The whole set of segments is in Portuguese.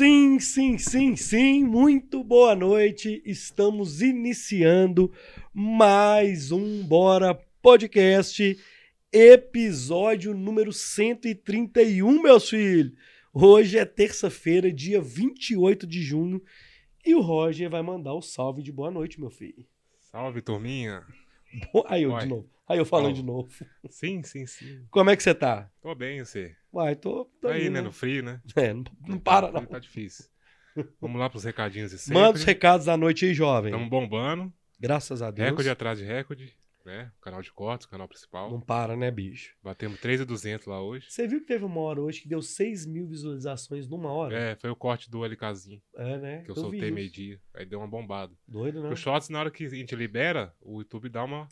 Sim, sim, sim, sim. Muito boa noite. Estamos iniciando mais um Bora Podcast, episódio número 131, meus filhos. Hoje é terça-feira, dia 28 de junho, e o Roger vai mandar o salve de boa noite, meu filho. Salve, turminha. Aí eu de novo. Aí eu falando de novo. Sim, sim, sim. Como é que você tá? Tô bem, você. Uai, tô. tô Tá aí, indo, né? No frio, né? É, não, não para, Tá, não. Tá difícil. Vamos lá pros recadinhos de sempre. Manda os recados da noite aí, jovem. Estamos bombando. Graças a Deus. Recorde atrás de recorde. Né? Canal de cortes, canal principal. Não para, né, bicho? Batemos 3,200 lá hoje. Você viu que teve uma hora hoje que deu 6 mil visualizações numa hora? É, foi o corte do LKzinho, É, né? que eu, vi soltei meio-dia. Aí deu uma bombada. Doido, né? Os shots, na hora que a gente libera, o YouTube dá uma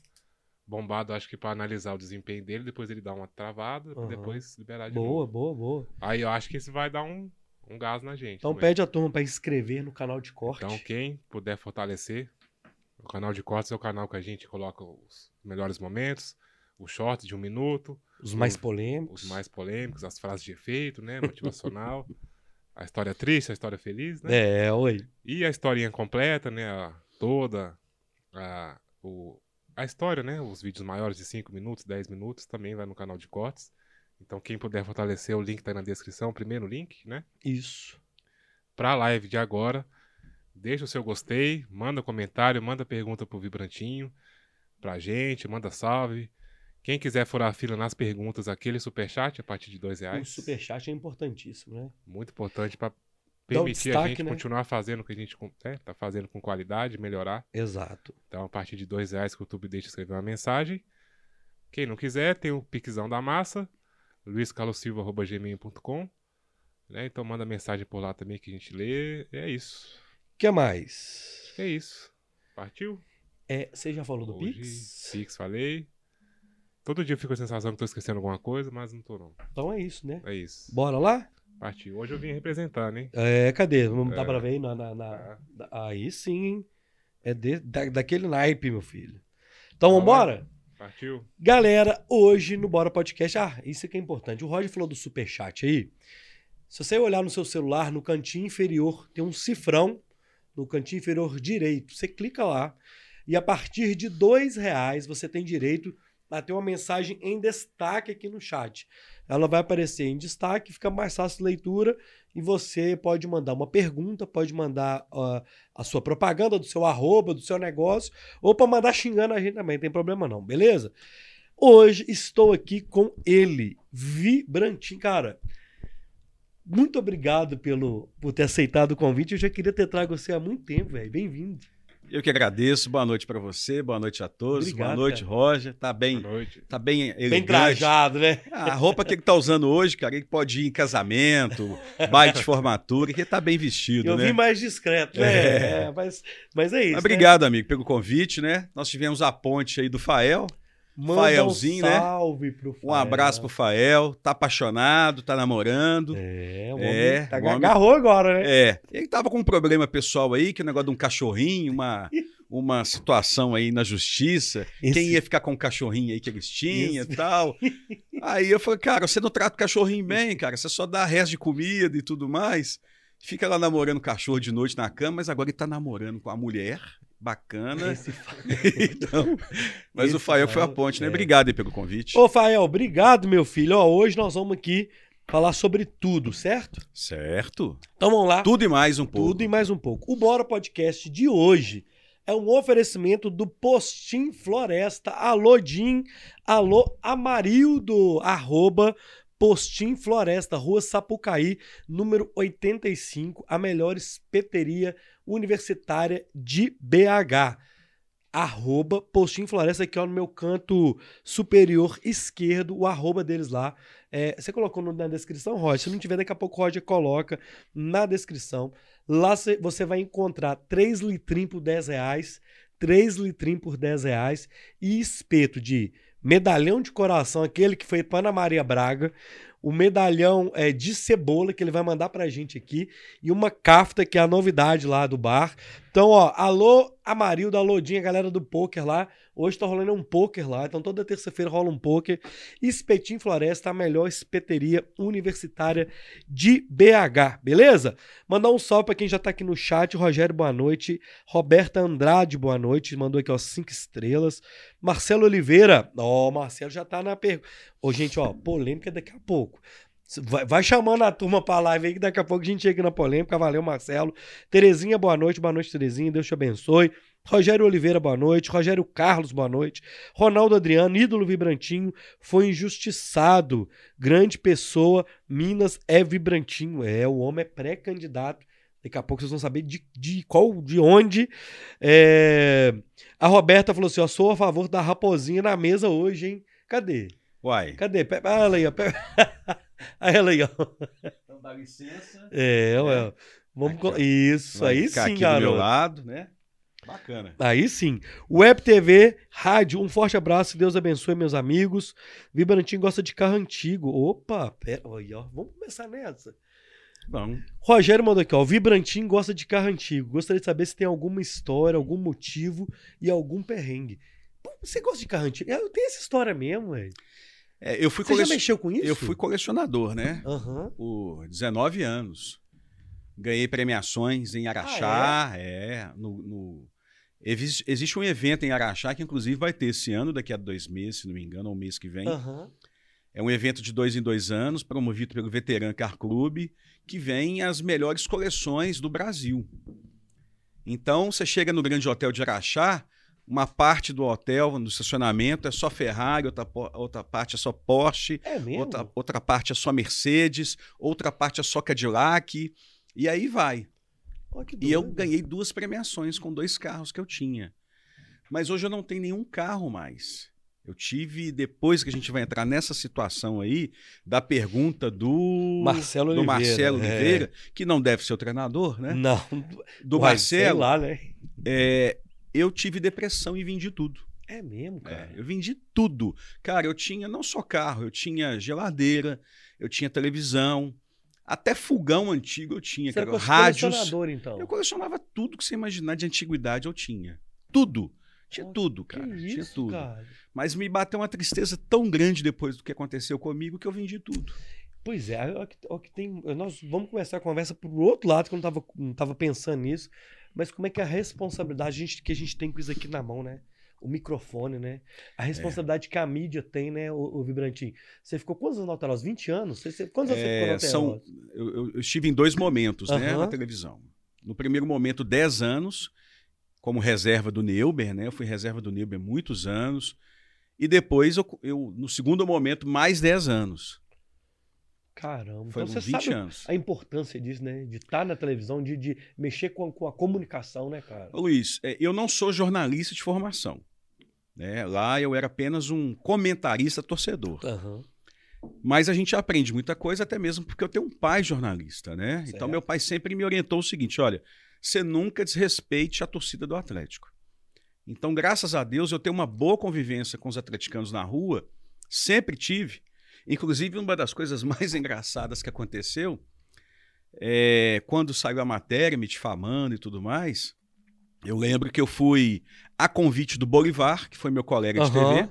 bombada, acho que pra analisar o desempenho dele. Depois ele dá uma travada, Aham. depois liberar de Boa, novo. boa, boa. Aí eu acho que isso vai dar um, um gás na gente. Então também. pede a turma pra inscrever no canal de corte. Então, quem puder fortalecer, o canal de cortes é o canal que a gente coloca os melhores momentos, os shorts de um minuto, Os mais os- polêmicos. os mais polêmicos, as frases de efeito, né? Motivacional, a história triste, a história feliz, né? É, oi. E a historinha completa, né? a- toda a, o, a história, né? Os vídeos maiores de 5 minutos, 10 minutos, também vai no canal de cortes. Então, quem puder fortalecer, o link tá aí na descrição, o primeiro link, né? Isso. pra live de agora. Deixa o seu gostei, manda comentário, manda pergunta pro Vibrantinho, pra gente, manda salve. Quem quiser furar a fila nas perguntas, aquele superchat a partir de dois O reais. superchat é importantíssimo, né? Muito importante pra Permitir a destaque, gente né? continuar fazendo o que a gente com- é, tá fazendo com qualidade, melhorar. Exato. Então, a partir de dois reais que o YouTube deixa escrever uma mensagem. Quem não quiser, tem o Pixão da Massa, luiscarlosilva.gmail.com. Né? Então manda mensagem por lá também que a gente lê. É isso. O que mais? É isso. Partiu? É, você já falou do Hoje, Pix? Pix, falei. Todo dia eu fico com a sensação que tô esquecendo alguma coisa, mas não tô não. Então é isso, né? É isso. Bora lá? Partiu. Hoje eu vim representar, né? É, cadê? Vamos dar É. pra ver aí na, na- na- Aí sim, hein? É de- da- daquele naipe, meu filho. Então Vamos vambora? Partiu? Galera, hoje no Bora Podcast, ah, isso aqui é importante. O Roger falou do superchat aí. Se você olhar no seu celular, no cantinho inferior, tem um cifrão no cantinho inferior direito. Você clica lá e a partir de dois reais você tem direito a ter uma mensagem em destaque aqui no chat. Ela vai aparecer em destaque, fica mais fácil de leitura e você pode mandar uma pergunta, pode mandar ó, a sua propaganda do seu arroba, do seu negócio, ou para mandar xingando a gente também, não tem problema não, beleza? Hoje estou aqui com ele, Vibrantinho. Cara, muito obrigado pelo, por ter aceitado o convite. Eu já queria ter trago você há muito tempo, velho. Bem-vindo. Eu que agradeço. Boa noite pra você, boa noite a todos. Obrigado, boa noite, cara. Roger. Tá bem, Boa noite. tá bem elegante. Bem trajado, né? A roupa que ele tá usando hoje, cara, ele pode ir em casamento, baile de formatura, que ele tá bem vestido, Eu né? vim mais discreto, né? É. É, mas, mas é isso. Mas obrigado, amigo, pelo convite, né? Nós tivemos a ponte aí do Fael. Né? Manda Faelzinho, um né? salve pro Um abraço pro Fael. Tá apaixonado, tá namorando. É, o É, homem tá, o homem- agarrou agora, né? É, ele tava com um problema pessoal aí, que é o negócio de um cachorrinho, uma, uma situação aí na justiça. Esse- Quem ia ficar com o cachorrinho aí que eles tinham e tal. Aí eu falei, cara, você não trata o cachorrinho bem, cara. Você só dá resto de comida e tudo mais. Fica lá namorando o cachorro de noite na cama, mas agora ele tá namorando com a mulher. Bacana. Esse- então, mas Esse o Fael foi a ponte, né? é. Obrigado aí pelo convite. Ô, Fael, obrigado, meu filho. Ó, hoje nós vamos aqui falar sobre tudo, certo? Certo. Então vamos lá. Tudo e mais um pouco. Tudo e mais um pouco. O Bora Podcast de hoje é um oferecimento do Postim Floresta. Alô, Jim. Alô, Amarildo. Arroba Postim Floresta, Rua Sapucaí, número 85, a melhor espeteria universitária de BH. Arroba Postim Floresta, aqui ó, no meu canto superior esquerdo, o arroba deles lá. É, você colocou na descrição, Roger? Se não tiver, daqui a pouco o Roger coloca na descrição. Lá cê- você vai encontrar 3 litrinhos por 10 reais, 3 litrinhos por 10 reais e espeto de medalhão de coração, aquele que foi para Ana Maria Braga, o medalhão é, de cebola que ele vai mandar pra gente aqui e uma cafta que é a novidade lá do bar. Então, ó, alô, Amarildo, alô, Dinha, galera do poker lá. Hoje tá rolando um poker lá, então toda terça-feira rola um poker. Espetim Floresta, a melhor espeteria universitária de BH, beleza? Mandar um salve pra quem já tá aqui no chat. Rogério, boa noite. Roberta Andrade, boa noite. Mandou aqui, ó, cinco estrelas. Marcelo Oliveira, ó, Marcelo já tá na pergunta. Ô, gente, ó, polêmica daqui a pouco. Vai, vai, chamando a turma pra live aí, que daqui a pouco a gente chega na polêmica. Valeu, Marcelo. Terezinha, boa noite. Boa noite, Terezinha. Deus te abençoe. Rogério Oliveira, boa noite. Rogério Carlos, boa noite. Ronaldo Adriano, ídolo vibrantinho, foi injustiçado. Grande pessoa, Minas é vibrantinho. É, o homem é pré-candidato. Daqui a pouco vocês vão saber de, de qual, de onde. É... A Roberta falou assim: ó, sou a favor da raposinha na mesa hoje, hein? Cadê? Uai. Cadê? Olha aí, ó. Aí ela aí, ó. Então dá licença. É, ué. Vamos Aqui, Isso, aí ficar sim, aqui do meu garoto. lado, né? Bacana. Aí sim. Web TV, rádio, um forte abraço, Deus abençoe meus amigos. Vibrantinho gosta de carro antigo. Opa, pera, aí, ó. Vamos começar nessa. Bom, Rogério mandou aqui, ó. Vibrantinho gosta de carro antigo. Gostaria de saber se tem alguma história, algum motivo e algum perrengue. Pô, você gosta de carro antigo? Eu tenho essa história mesmo, velho. É, eu fui Você já colecion- mexeu com isso? Eu fui colecionador, né? Aham. Por 19 anos. Ganhei premiações em Araxá, é, no, no- Existe um evento em Araxá que, inclusive, vai ter esse ano, daqui a dois meses, se não me engano, ou um mês que vem. Aham. É um evento de dois em dois anos, promovido pelo Veteran Car Club, que vem as melhores coleções do Brasil. Então, você chega no Grande Hotel de Araxá, uma parte do hotel, no estacionamento, é só Ferrari, outra, outra parte é só Porsche, É outra, outra parte é só Mercedes, outra parte é só Cadillac, e aí vai. Que E eu ganhei duas premiações com dois carros que eu tinha. Mas hoje eu não tenho nenhum carro mais. Eu tive, depois que a gente vai entrar nessa situação aí, da pergunta do Marcelo do Oliveira. Marcelo é. Oliveira, que não deve ser o treinador, né? Não. Do Uai, sei Marcelo, lá, né? é, eu tive depressão e vendi tudo. É mesmo, É, cara. eu vendi tudo. Cara, eu tinha não só carro, eu tinha geladeira, eu tinha televisão, até fogão antigo eu tinha, Você cara, era rádios. colecionador, então. Eu colecionava tudo que você imaginar de antiguidade, eu tinha. Tudo. Tinha Ó, tudo, cara. isso, tinha tudo. cara? Mas me bateu uma tristeza tão grande depois do que aconteceu comigo que eu vendi tudo. Pois é, ó que, ó que tem, nós vamos começar a conversa pro outro lado, que eu não tava, não tava pensando nisso, mas como é que é a responsabilidade que a gente tem com isso aqui na mão, né? O microfone, né? A responsabilidade que a mídia tem, né, o, o Vibrantinho? Você ficou quantos anos na Alterosa? 20 anos? Você, quantos anos É, você ficou na são- Alterosa? Eu, eu- eu estive em dois momentos né, Aham. na televisão. No primeiro momento, 10 anos, como reserva do Neuber, né? Eu fui reserva do Neuber muitos anos. E depois, eu, eu, no segundo momento, mais 10 anos. Caramba. Foi então você 20 sabe anos. a importância disso, né? De estar na televisão, de, de mexer com, com a comunicação, né, cara? Ô, Luiz, é, eu não sou jornalista de formação. Né? Lá eu era apenas um comentarista torcedor. Aham. Mas a gente aprende muita coisa, até mesmo porque eu tenho um pai jornalista, né? Certo. Então meu pai sempre me orientou o seguinte: olha, você nunca desrespeite a torcida do Atlético. Então, graças a Deus, eu tenho uma boa convivência com os atleticanos na rua, sempre tive. Inclusive, uma das coisas mais engraçadas que aconteceu é quando saiu a matéria me difamando e tudo mais. Eu lembro que eu fui a convite do Bolivar, que foi meu colega de Aham. TV.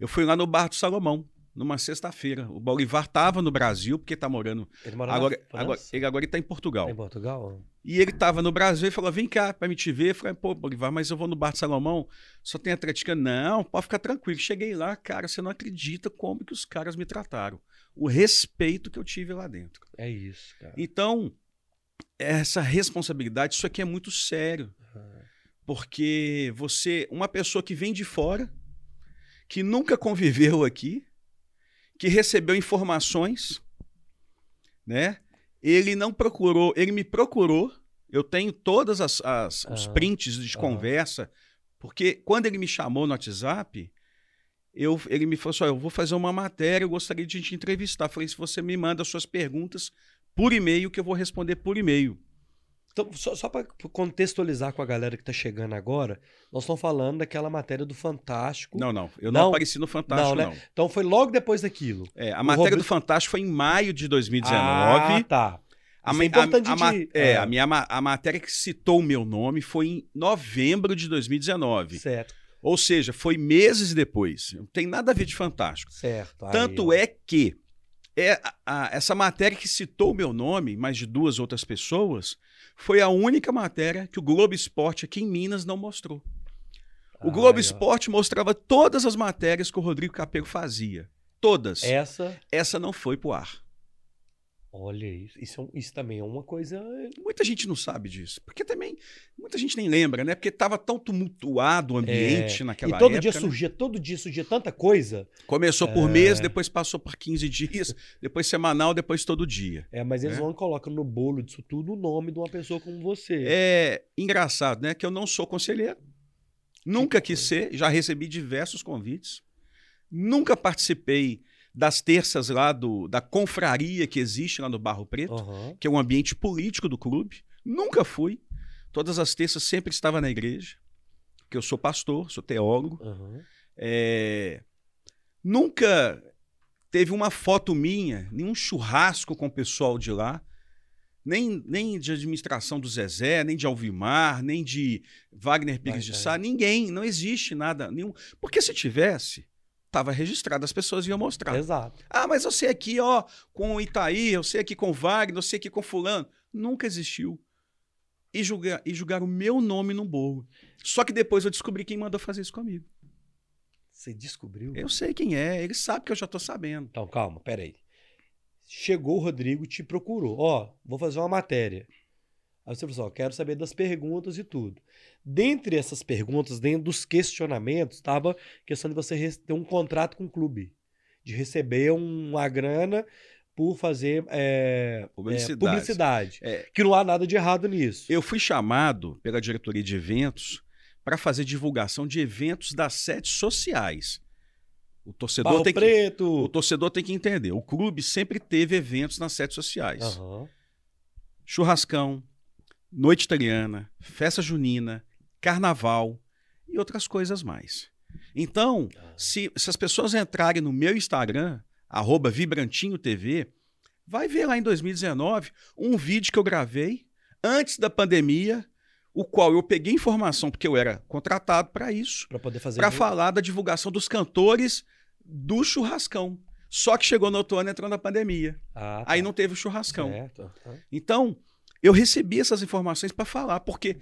Eu fui lá no Bar do Salomão, numa sexta-feira. O Bolivar estava no Brasil, porque está morando. Ele mora Agora, agora, ele agora está em Portugal. Em Portugal? E ele estava no Brasil e falou: vem cá para me te ver. Eu falei, pô, Bolivar, mas eu vou no Bar do Salomão, só tem atleticano. Não, pode ficar tranquilo. Cheguei lá, cara, você não acredita como que os caras me trataram. O respeito que eu tive lá dentro. É isso, cara. Então, essa responsabilidade, isso aqui é muito sério. Porque você, uma pessoa que vem de fora, que nunca conviveu aqui, que recebeu informações, né? Ele não procurou, ele me procurou. Eu tenho todas as, as- os Aham. prints de conversa, porque quando ele me chamou no WhatsApp, eu, ele me falou assim: "Ó, eu vou fazer uma matéria, eu gostaria de te entrevistar. Eu falei: se você me manda suas perguntas por e-mail, que eu vou responder por e-mail. Então, só, só para contextualizar com a galera que tá chegando agora, nós estamos falando daquela matéria do Fantástico. Não, não, eu não, Não? apareci no Fantástico, Não, não. né? Então foi logo depois daquilo. É, a O matéria Roberto- do Fantástico foi em maio de 2019. Ah, tá. A, é importante a- a de- é, é. a minha a matéria que citou o meu nome foi em novembro de 2019. Certo, Ou seja, foi meses depois. Não tem nada a ver de fantástico. certo. Aí, Tanto é que é a- a- essa matéria que citou o meu nome, mais de duas outras pessoas, foi a única matéria que o Globo Esporte aqui em Minas não mostrou. O Globo Aí, ó. Esporte mostrava todas as matérias que o Rodrigo Capello fazia. Todas. Essa, Essa não foi pro ar. Olha isso. Isso, é isso também é uma coisa. Muita gente não sabe disso. Porque também, muita gente nem lembra, né? Porque estava tão tumultuado o ambiente naquela É. e todo época. dia né? surgia, todo dia surgia tanta coisa. Começou por É. mês, depois passou por 15 dias, depois semanal, depois todo dia. É, mas eles É. vão e colocam no bolo disso tudo o nome de uma pessoa como você. É engraçado, né? Que eu não sou conselheiro. Nunca quis ser, já recebi diversos convites. Nunca participei das terças lá do, da confraria que existe lá no Barro Preto, Aham. que é um ambiente político do clube. Nunca fui. Todas as terças sempre estava na igreja, porque eu sou pastor, sou teólogo. aham. É, Nunca teve uma foto minha, nenhum churrasco com o pessoal de lá, nem, nem de administração do Zezé, nem de Alvimar, nem de Wagner Pires de Vai, Sá, vai. ninguém, não existe nada, nenhum. Porque se tivesse, estava registrado, as pessoas iam mostrar. Exato. Ah, mas eu sei aqui, ó, com o Itaí, eu sei aqui com o Wagner, eu sei aqui com fulano. Nunca existiu. E, julgar, e julgaram o meu nome no bolo. Só que depois eu descobri quem mandou fazer isso comigo. Você descobriu? Eu sei quem é, ele sabe que eu já tô sabendo. Então, calma, peraí. Chegou o Rodrigo, te procurou. Ó, vou fazer uma matéria. Aí você falou assim, ó, quero saber das perguntas e tudo. Dentre essas perguntas, dentro dos questionamentos, estava a questão de você ter um contrato com o clube. De receber um- uma grana por fazer é, Publicidade. é, publicidade. É. Que não há nada de errado nisso. Eu fui chamado pela diretoria de eventos para fazer divulgação de eventos das sedes sociais. O torcedor, Barro tem que, Preto. o torcedor tem que entender. O clube sempre teve eventos nas sedes sociais. Aham. Churrascão, noite italiana, festa junina, carnaval e outras coisas mais. Então, se, se as pessoas entrarem no meu Instagram, arroba Vibrantinho TV, vai ver lá em 2019 um vídeo que eu gravei antes da pandemia, o qual eu peguei informação, porque eu era contratado para isso, Pra poder fazer. para falar da divulgação dos cantores do churrascão. Só que chegou no outro ano entrando a pandemia. Ah, tá. Aí não teve o churrascão. Certo. Então, eu recebi essas informações para falar, porque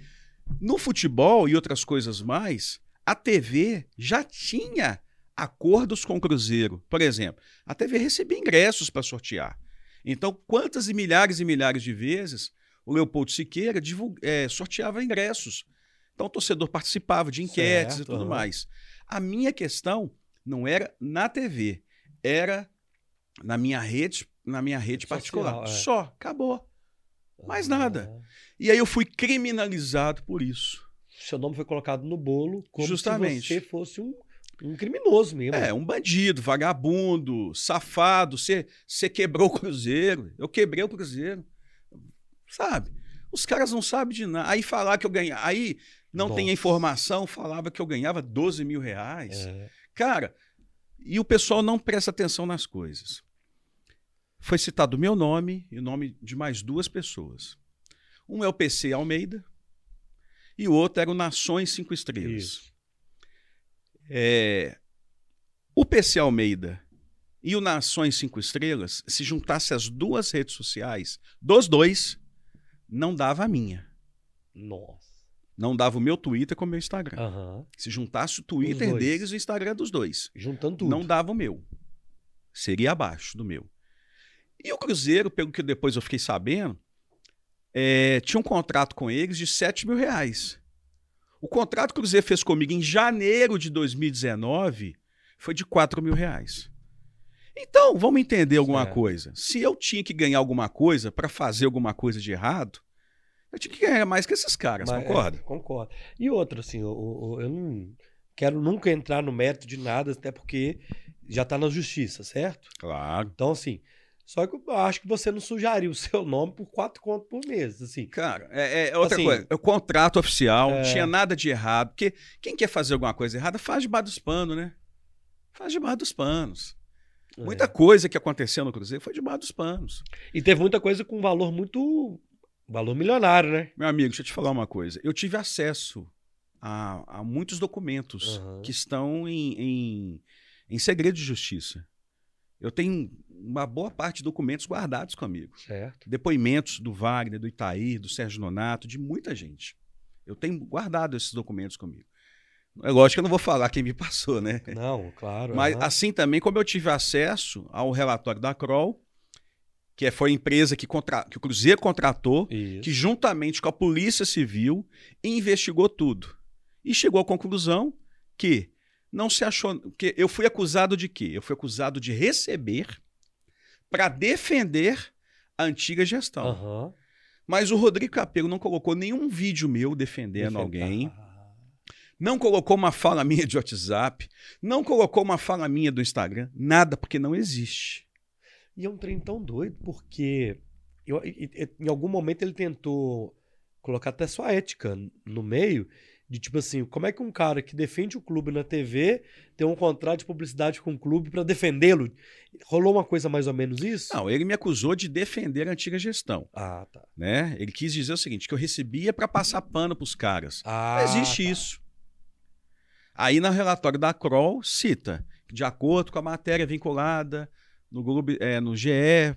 no futebol e outras coisas mais, a TV já tinha acordos com o Cruzeiro. Por exemplo, a TV recebia ingressos para sortear. Então, quantas e milhares e milhares de vezes o Leopoldo Siqueira divul- eh, sorteava ingressos. Então, o torcedor participava de enquetes Certo, e tudo mais. A minha questão não era na TV, era na minha rede, na minha rede Social, particular. é. Só, acabou. Mais nada. E aí eu fui criminalizado por isso. Seu nome foi colocado no bolo como Justamente. se você fosse um, um criminoso mesmo. É, um bandido, vagabundo, safado. Você você quebrou o Cruzeiro. Eu quebrei o Cruzeiro. Sabe? Os caras não sabem de nada. Aí falar que eu ganhava. Aí não tem Nossa. informação, falava que eu ganhava 12 mil reais. É. Cara, e o pessoal não presta atenção nas coisas. Foi citado o meu nome e o nome de mais duas pessoas. Um é o PC Almeida e o outro era o Nações Cinco Estrelas. É, o PC Almeida e o Nações Cinco Estrelas, se juntasse as duas redes sociais dos dois, não dava a minha. Nossa. Não dava o meu Twitter com o meu Instagram. Aham. Se juntasse o Twitter deles e o Instagram dos dois. Juntando tudo. Não dava o meu. Seria abaixo do meu. E o Cruzeiro, pelo que depois eu fiquei sabendo, é, tinha um contrato com eles de 7 mil reais. O contrato que o Cruzeiro fez comigo em janeiro de 2019 foi de 4 mil reais. Então, vamos entender alguma Certo. coisa. Se eu tinha que ganhar alguma coisa para fazer alguma coisa de errado, eu tinha que ganhar mais que esses caras, Mas, concorda? é, concordo. E outra, assim, eu, eu- não quero nunca entrar no mérito de nada, até porque já tá na justiça, certo? Claro. Então, assim, só que eu acho que você não sujaria o seu nome por quatro contos por mês, assim. Cara, é, é outra Assim, coisa. É o contrato oficial, não é. tinha nada de errado. Porque quem quer fazer alguma coisa errada faz debaixo dos panos, né? Faz debaixo dos panos. Muita coisa que aconteceu no Cruzeiro foi debaixo dos panos. E teve muita coisa com valor muito. valor milionário, né? Meu amigo, deixa eu te falar uma coisa. Eu tive acesso a, a muitos documentos Aham. que estão em, em, em segredo de justiça. Eu tenho uma boa parte de documentos guardados comigo. Certo. Depoimentos do Wagner, do Itair, do Sérgio Nonato, de muita gente. Eu tenho guardado esses documentos comigo. É lógico que eu não vou falar quem me passou, né? Não, claro. Mas assim também, como eu tive acesso ao relatório da Kroll, que foi a empresa que, contra- que o Cruzeiro contratou, Isso. que juntamente com a Polícia Civil investigou tudo. E chegou à conclusão que não se achou. que Eu fui acusado de quê? Eu fui acusado de receber para defender a antiga gestão. Aham. Mas o Rodrigo Capelo não colocou nenhum vídeo meu defendendo alguém. Ah, Não colocou uma fala minha de WhatsApp, não colocou uma fala minha do Instagram, nada, porque não existe. E é um trem tão doido, porque eu- em algum momento ele tentou colocar até sua ética no meio, de tipo assim, como é que um cara que defende o clube na TV tem um contrato de publicidade com o clube pra defendê-lo? Rolou uma coisa mais ou menos isso? Não, ele me acusou de defender a antiga gestão, Ah, tá. né? Ele quis dizer o seguinte, que eu recebia para passar pano para os caras. Ah, Não existe tá. isso. Aí no relatório da Kroll cita, de acordo com a matéria vinculada no Globo, é, no GE,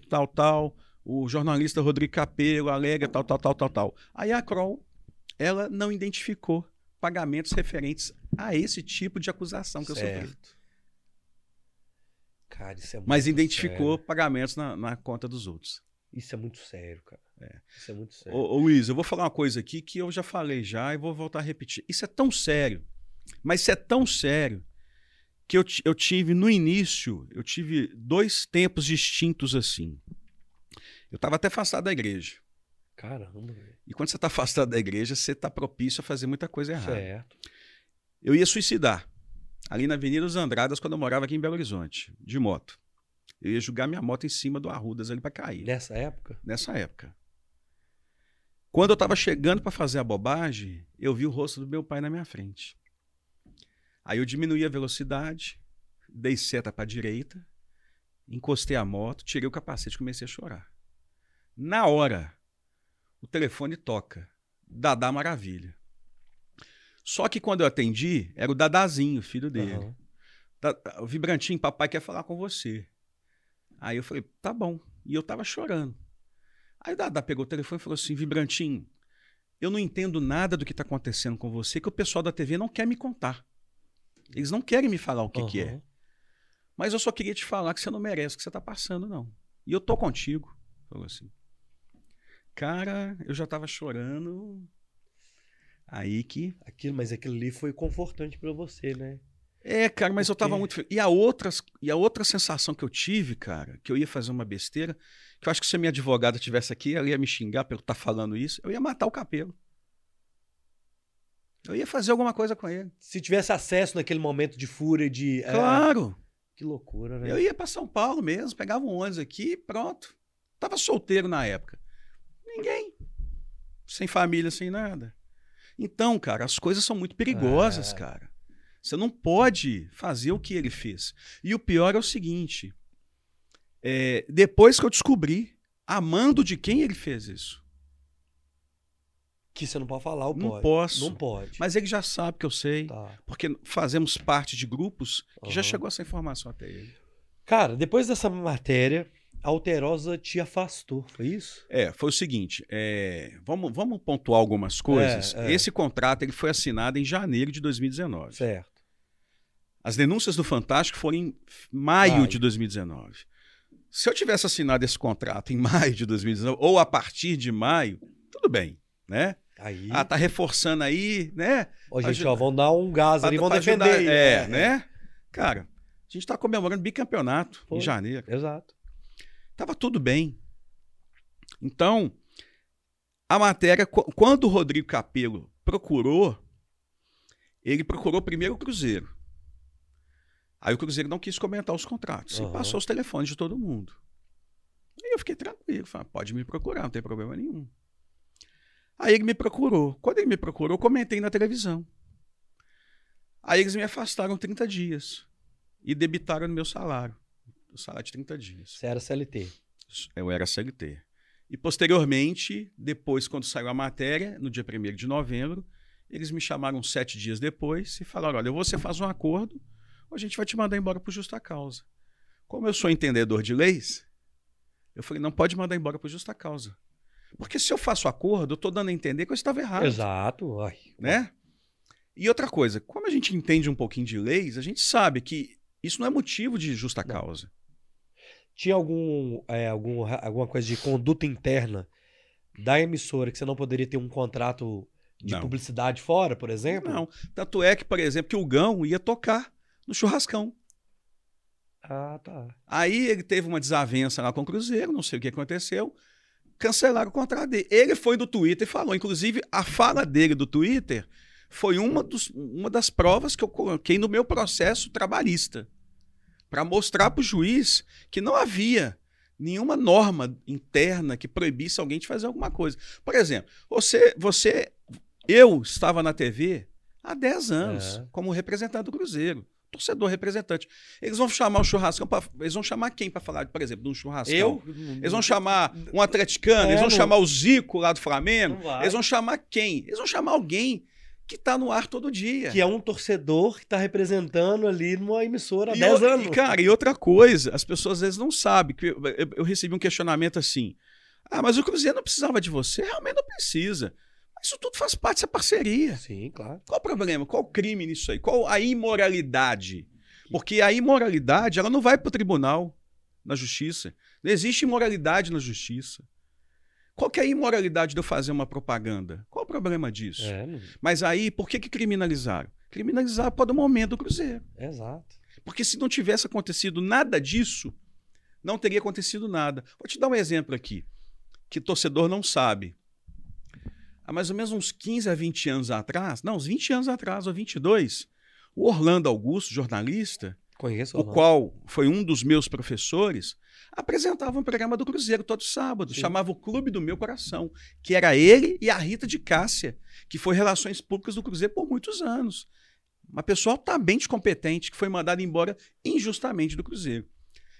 tal, tal, o jornalista Rodrigo Capello alega tal, tal, tal, tal, tal. Aí a Kroll, ela não identificou pagamentos referentes a esse tipo de acusação que eu sofri. Certo. Cara, isso é muito Mas identificou sério. pagamentos na, na conta dos outros. Isso é muito sério, cara. Isso é muito sério. Ô, ô Luiz, eu vou falar uma coisa aqui que eu já falei já e vou voltar a repetir. Isso é tão sério, mas isso é tão sério que eu, eu tive no início, eu tive dois tempos distintos assim. Eu estava até afastado da igreja. Caramba. E quando você está afastado da igreja, você está propício a fazer muita coisa errada. Certo. Eu ia suicidar. Ali na Avenida dos Andradas, quando eu morava aqui em Belo Horizonte, de moto. Eu ia jogar minha moto em cima do Arrudas ali para cair. Nessa época? nessa época. Quando eu estava chegando para fazer a bobagem, eu vi o rosto do meu pai na minha frente. Aí eu diminuí a velocidade, dei seta para a direita, encostei a moto, tirei o capacete e comecei a chorar. Na hora, o telefone toca. Dadá Maravilha. Só que quando eu atendi, era o Dadazinho, filho dele. Da- o Vibrantinho, papai quer falar com você. Aí eu falei, tá bom. E eu tava chorando. Aí o Dada pegou o telefone e falou assim: Vibrantinho, eu não entendo nada do que tá acontecendo com você, que o pessoal da TV não quer me contar. Eles não querem me falar o que, que é. Mas eu só queria te falar que você não merece o que você tá passando, não. E eu tô contigo. Falou assim. Cara, eu já tava chorando. Aí que Aquilo, mas aquilo ali foi confortante pra você, né? É, cara, mas eu tava muito. E a, outra, e a outra sensação que eu tive, cara, que eu ia fazer uma besteira, que eu acho que se a minha advogada tivesse aqui, ela ia me xingar por eu estar falando isso, eu ia matar o capelo. Eu ia fazer alguma coisa com ele. Se tivesse acesso naquele momento de fúria, de. é, Claro. que loucura, né? Eu ia para São Paulo mesmo, pegava um ônibus aqui e pronto. Tava solteiro na época. Ninguém. Sem família, sem nada. Então, cara, as coisas são muito perigosas, É. cara. Você não pode fazer o que ele fez. E o pior é o seguinte: é, depois que eu descobri, amando de quem ele fez isso. Que você não pode falar, ou Não pode? posso. Não pode. Mas ele já sabe que eu sei, Tá. porque fazemos parte de grupos que já Aham. chegou essa informação até ele. Cara, depois dessa matéria, a Alterosa te afastou, foi isso? É, foi o seguinte, é, vamos, vamos pontuar algumas coisas. É, é. Esse contrato ele foi assinado em janeiro de 2019. Certo. As denúncias do Fantástico foram em maio Maio. de 2019. Se eu tivesse assinado esse contrato em maio de 2019, ou a partir de maio, tudo bem, né? Aí. Ah, tá reforçando aí, né? Ó, gente, ajuda- ó, vão dar um gás ali, vão defender. ajudar- É, né? Cara, a gente tá comemorando bicampeonato Foi. em janeiro. Exato. Tava tudo bem. Então, a matéria, qu- quando o Rodrigo Capello procurou, ele procurou primeiro o Cruzeiro. Aí o Cruzeiro não quis comentar os contratos Aham. e passou os telefones de todo mundo. Aí eu fiquei tranquilo, falei, pode me procurar, não tem problema nenhum. Aí ele me procurou. Quando ele me procurou, eu comentei na televisão. Aí eles me afastaram 30 dias e debitaram no meu salário. O salário de 30 dias. Você era CLT. Eu era CLT. E posteriormente, depois, quando saiu a matéria, no dia 1 de novembro, eles me chamaram sete dias depois e falaram: olha, você faz um acordo, ou a gente vai te mandar embora por justa causa. Como eu sou entendedor de leis, eu falei: não pode mandar embora por justa causa. Porque se eu faço acordo, eu estou dando a entender que eu estava errado. Exato. Ai. Né? E outra coisa, como a gente entende um pouquinho de leis, a gente sabe que isso não é motivo de justa Não. Tinha algum, é, algum, alguma coisa de conduta interna da emissora que você não poderia ter um contrato de Não. publicidade fora, por exemplo? Não. Tanto é que, por exemplo, que o Gão ia tocar no churrascão. Ah, tá. Aí ele teve uma desavença lá com o Cruzeiro, não sei o que aconteceu. Cancelaram o contrato dele. Ele foi do Twitter e falou. Inclusive, a fala dele do Twitter foi uma, dos- uma das provas que eu coloquei no meu processo trabalhista. Para mostrar para o juiz que não havia nenhuma norma interna que proibisse alguém de fazer alguma coisa. Por exemplo, você, você eu estava na TV há 10 anos como representante do Cruzeiro. Torcedor representante. Eles vão chamar o churrascão pra, Eles vão chamar quem para falar, por exemplo, de um churrascão? Eu? Eles vão chamar um atleticano, É, eles vão não- chamar o Zico lá do Flamengo. Eles vão chamar quem? Eles vão chamar alguém que tá no ar todo dia. Que é um torcedor que tá representando ali numa emissora há E 10 o- anos. E, cara, e outra coisa, as pessoas às vezes não sabem. Que eu, eu- eu recebi um questionamento assim: ah, mas o Cruzeiro não precisava de você. Realmente não precisa. Mas isso tudo faz parte dessa parceria. Sim, claro. Qual o problema? Qual o crime nisso aí? Qual a imoralidade? Porque a imoralidade, ela não vai para o tribunal, na justiça. Não existe imoralidade na justiça. Qual que é a imoralidade de eu fazer uma propaganda? Qual o problema disso? É, Mas aí, por que, que criminalizaram? Criminalizaram por do momento do Cruzeiro. exato. Porque se não tivesse acontecido nada disso, não teria acontecido nada. Vou te dar um exemplo aqui, que torcedor não sabe. Há mais ou menos uns 15 a 20 anos atrás, não, uns 20 anos atrás, ou 22, o Orlando Augusto, jornalista, Conheço o não? qual foi um dos meus professores, apresentava um programa do Cruzeiro todo sábado, Sim. chamava o Clube do Meu Coração, que era ele e a Rita de Cássia, que foi Relações Públicas do Cruzeiro por muitos anos. Uma pessoa altamente competente que foi mandada embora injustamente do Cruzeiro.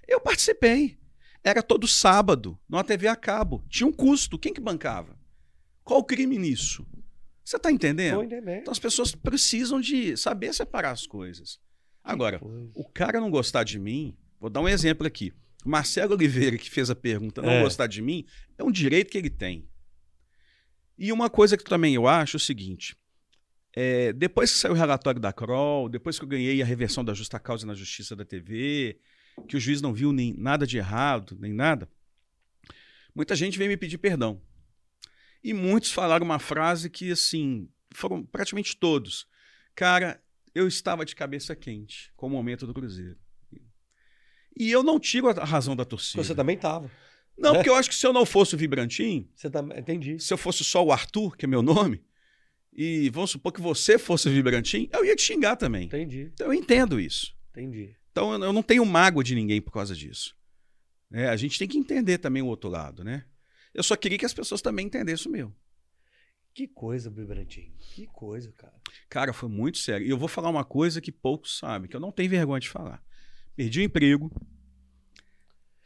Eu participei. Era todo sábado, numa TV a cabo. Tinha um custo. Quem que bancava? Qual o crime nisso? Você está entendendo. Então as pessoas precisam de saber separar as coisas. Agora, Coisa. o cara não gostar de mim, vou dar um exemplo aqui. O Marcelo Oliveira, que fez a pergunta, não É. gostar de mim, é um direito que ele tem. E uma coisa que também eu acho é o seguinte: é, depois que saiu o relatório da Kroll, depois que eu ganhei a reversão da justa causa na justiça da TV, que o juiz não viu nem nada de errado, nem nada, muita gente veio me pedir perdão. E muitos falaram uma frase que, assim, foram praticamente todos. Cara, eu estava de cabeça quente com o momento do Cruzeiro. E eu não tiro a razão da torcida. Você também tava. Não, né? porque eu acho que se eu não fosse o Vibrantinho, Você também. Entendi. se eu fosse só o Arthur, que é meu nome, e vamos supor que você fosse o Vibrantinho, eu ia te xingar também. Entendi. Então eu entendo isso. Entendi. Então eu eu não tenho mágoa de ninguém por causa disso. É, a gente tem que entender também o outro lado, né? Eu só queria que as pessoas também entendessem o meu. Que coisa, Bibrantinho. Que coisa, cara. Cara, foi muito sério. E eu vou falar uma coisa que poucos sabem, que eu não tenho vergonha de falar. Perdi o emprego,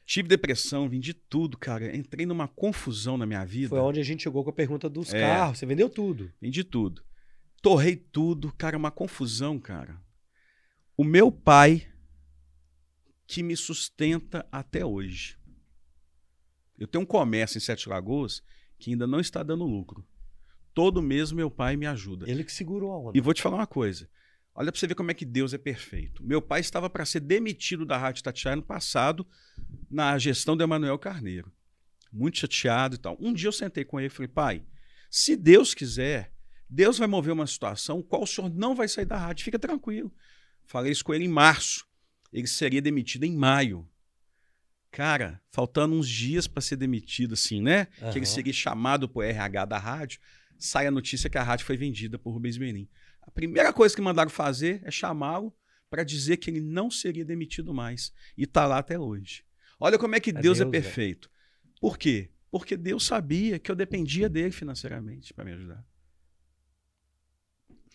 tive depressão, vendi tudo, cara. Entrei numa confusão na minha vida. Foi onde a gente chegou com a pergunta dos É. carros. Você vendeu tudo. Vendi tudo. Torrei tudo, cara, uma confusão, cara. O meu pai que me sustenta até hoje. Eu tenho um comércio em Sete Lagoas que ainda não está dando lucro. Todo mês meu pai me ajuda. Ele que segurou a onda. E vou te falar uma coisa. Olha pra você ver como é que Deus é perfeito. Meu pai estava para ser demitido da Rádio Tatiaia no passado, na gestão do Emanuel Carneiro. Muito chateado e tal. Um dia eu sentei com ele e falei, pai, se Deus quiser, Deus vai mover uma situação qual o senhor não vai sair da rádio. Fica tranquilo. Falei isso com ele em março. Ele seria demitido em maio. Cara, faltando uns dias para ser demitido, assim, né? Que ele seria chamado pro RH da rádio. Sai a notícia que a rádio foi vendida por Rubens Menin. A primeira coisa que mandaram fazer é chamá-lo para dizer que ele não seria demitido mais. E tá lá até hoje. Olha como é que Deus, Deus, é perfeito. Por quê? Porque Deus sabia que eu dependia dele financeiramente para me ajudar.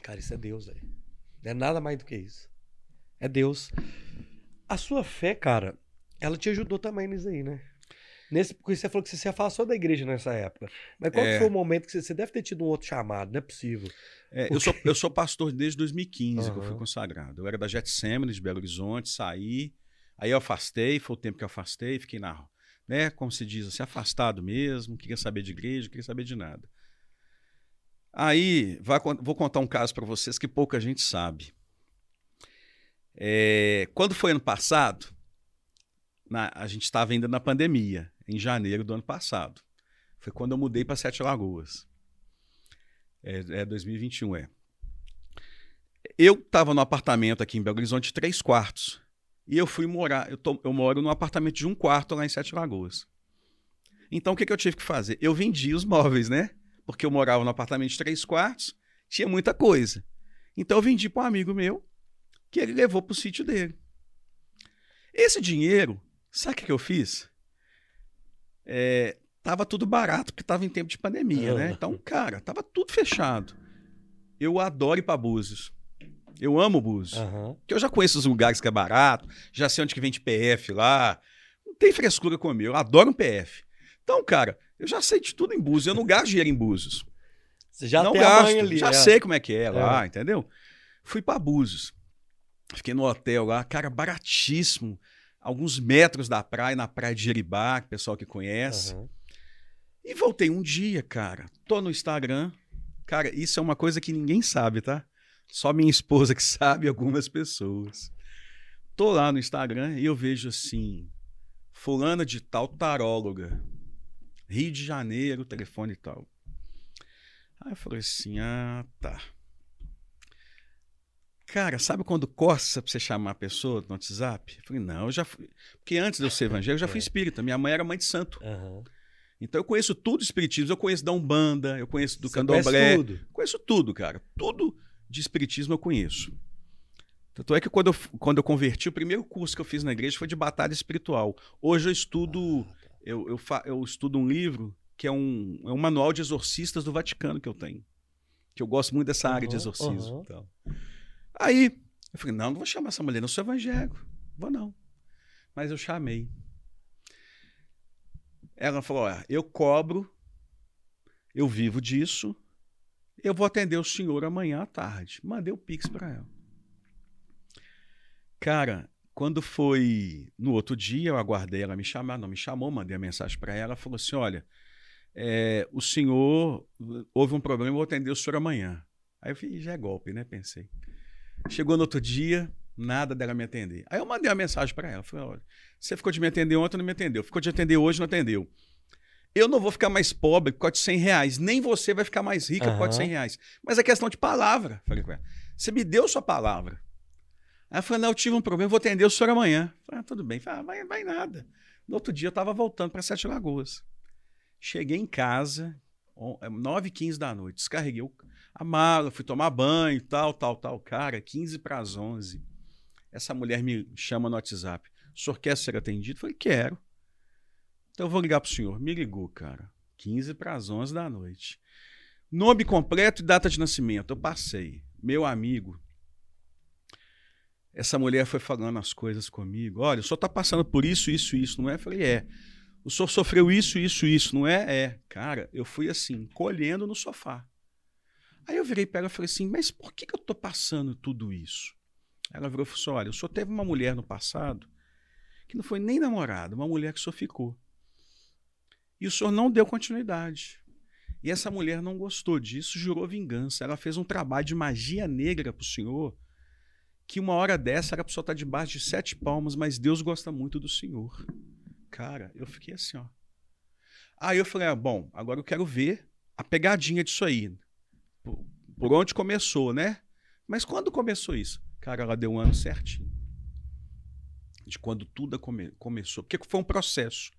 Cara, isso é Deus, velho. Não é nada mais do que isso. É Deus. A sua fé, cara, Ela te ajudou também nisso aí, né? Nesse, porque você falou que você se afastou da igreja nessa época. Mas qual É. foi o momento que você, você deve ter tido um outro chamado? Não é possível. É, eu, sou, eu sou pastor desde 2015 que eu fui consagrado. Eu era da Getsemane de Belo Horizonte, saí, aí eu afastei, foi o tempo que eu afastei, fiquei na, né, como se diz, assim, afastado mesmo, não queria saber de igreja, não queria saber de nada. Aí, vai vou contar um caso para vocês que pouca gente sabe. É, quando foi ano passado, na- a gente estava ainda na pandemia, em janeiro do ano passado. Foi quando eu mudei para Sete Lagoas. É, é 2021, é. Eu estava no apartamento aqui em Belo Horizonte, três quartos. E eu fui morar. Eu, tô- eu moro num apartamento de um quarto lá em Sete Lagoas. Então o que, que eu tive que fazer? Eu vendi os móveis, né? Porque eu morava no apartamento de três quartos, tinha muita coisa. Então eu vendi para um amigo meu, que ele levou para o sítio dele. Esse dinheiro, sabe o que, que eu fiz? É, tava tudo barato, porque tava em tempo de pandemia, Ah. né? Então, cara, tava tudo fechado. Eu adoro ir para Búzios. Eu amo Búzios. Aham. Porque eu já conheço os lugares que é barato, já sei onde que vende PF lá. Não tem frescura comigo, eu adoro um PF. Então, cara, eu já sei de tudo em Búzios, eu não gasto dinheiro em Búzios. Você já não tem a gasto, ali. já é. sei como é que é lá, entendeu? Fui para Búzios. Fiquei no hotel lá, cara, baratíssimo. Alguns metros da praia, na praia de Jeribá, que o pessoal que conhece. Aham. E voltei um dia, cara. Tô no Instagram. Cara, isso é uma coisa que ninguém sabe, tá? Só minha esposa que sabe algumas pessoas. Tô lá no Instagram e eu vejo assim: Fulana de tal taróloga. Rio de Janeiro, telefone e tal. Aí eu falei assim: ah, tá. Cara, sabe quando coça pra você chamar a pessoa no WhatsApp? Eu falei, não, eu já fui. Porque antes de eu ser evangélico, eu já fui É. espírita. Minha mãe era mãe de santo. Aham. Então eu conheço tudo espiritismo, eu conheço da Umbanda, eu conheço do Você Candomblé, tudo. conheço tudo, cara. Tudo de espiritismo eu conheço. Tanto é que quando eu, quando eu converti, o primeiro curso que eu fiz na igreja foi de batalha espiritual. Hoje eu estudo, eu, eu, fa- eu estudo um livro que é um, é um manual de exorcistas do Vaticano que eu tenho. Que eu gosto muito dessa área de exorcismo. aham. e tal. Aí eu falei, não, não vou chamar essa mulher, não sou evangélico. Vou não. Mas eu chamei. Ela falou: Olha, eu cobro, eu vivo disso, eu vou atender o senhor amanhã à tarde. Mandei o Pix para ela. Cara, quando foi no outro dia, eu aguardei ela me chamar, não me chamou, mandei a mensagem para ela, falou assim: Olha, é, o senhor, houve um problema, eu vou atender o senhor amanhã. Aí eu falei: Já é golpe, né? Pensei. Chegou no outro dia, nada dela me atender. Aí eu mandei uma mensagem para ela, falei: Olha, você ficou de me atender ontem, não me atendeu. Ficou de atender hoje, não atendeu. Eu não vou ficar mais pobre por causa de 100 reais. Nem você vai ficar mais rica por causa de 100 Aham. reais. Mas é questão de palavra. Falei com ela. Você me deu sua palavra. Aí ela falou, não, eu tive um problema, vou atender o senhor amanhã. Falei, ah, tudo bem. Falei, ah, vai, vai nada. No outro dia eu estava voltando para Sete Lagoas. Cheguei em casa, 9h15 da noite. Descarreguei o- a mala, fui tomar banho, tal, tal, tal. Cara, 15 para as 11. Essa mulher me chama no WhatsApp. O senhor quer ser atendido? Eu falei, quero. Então eu vou ligar pro senhor. Me ligou, cara. 15 para as 11 da noite. Nome completo e data de nascimento. Eu passei. Meu amigo. Essa mulher foi falando as coisas comigo. Olha, o senhor tá passando por isso, isso, isso, não é? Eu falei, é. O senhor sofreu isso, isso, isso, não é? É. Cara, eu fui assim, colhendo no sofá. Aí eu virei para ela e falei assim, mas por que, que eu tô passando tudo isso? Ela virou e falou assim, olha, o senhor teve uma mulher no passado que não foi nem namorada, uma mulher que o senhor ficou. E o senhor não deu continuidade. E essa mulher não gostou disso, jurou vingança. Ela fez um trabalho de magia negra pro senhor, que uma hora dessa era pro senhor estar debaixo de sete palmas, mas Deus gosta muito do senhor. Cara, eu fiquei assim, ó. Aí eu falei, ah, bom, agora eu quero ver a pegadinha disso aí. Por, por onde começou, né? Mas quando começou isso? Cara, ela deu um ano certinho. De quando tudo come- começou. Porque foi um processo.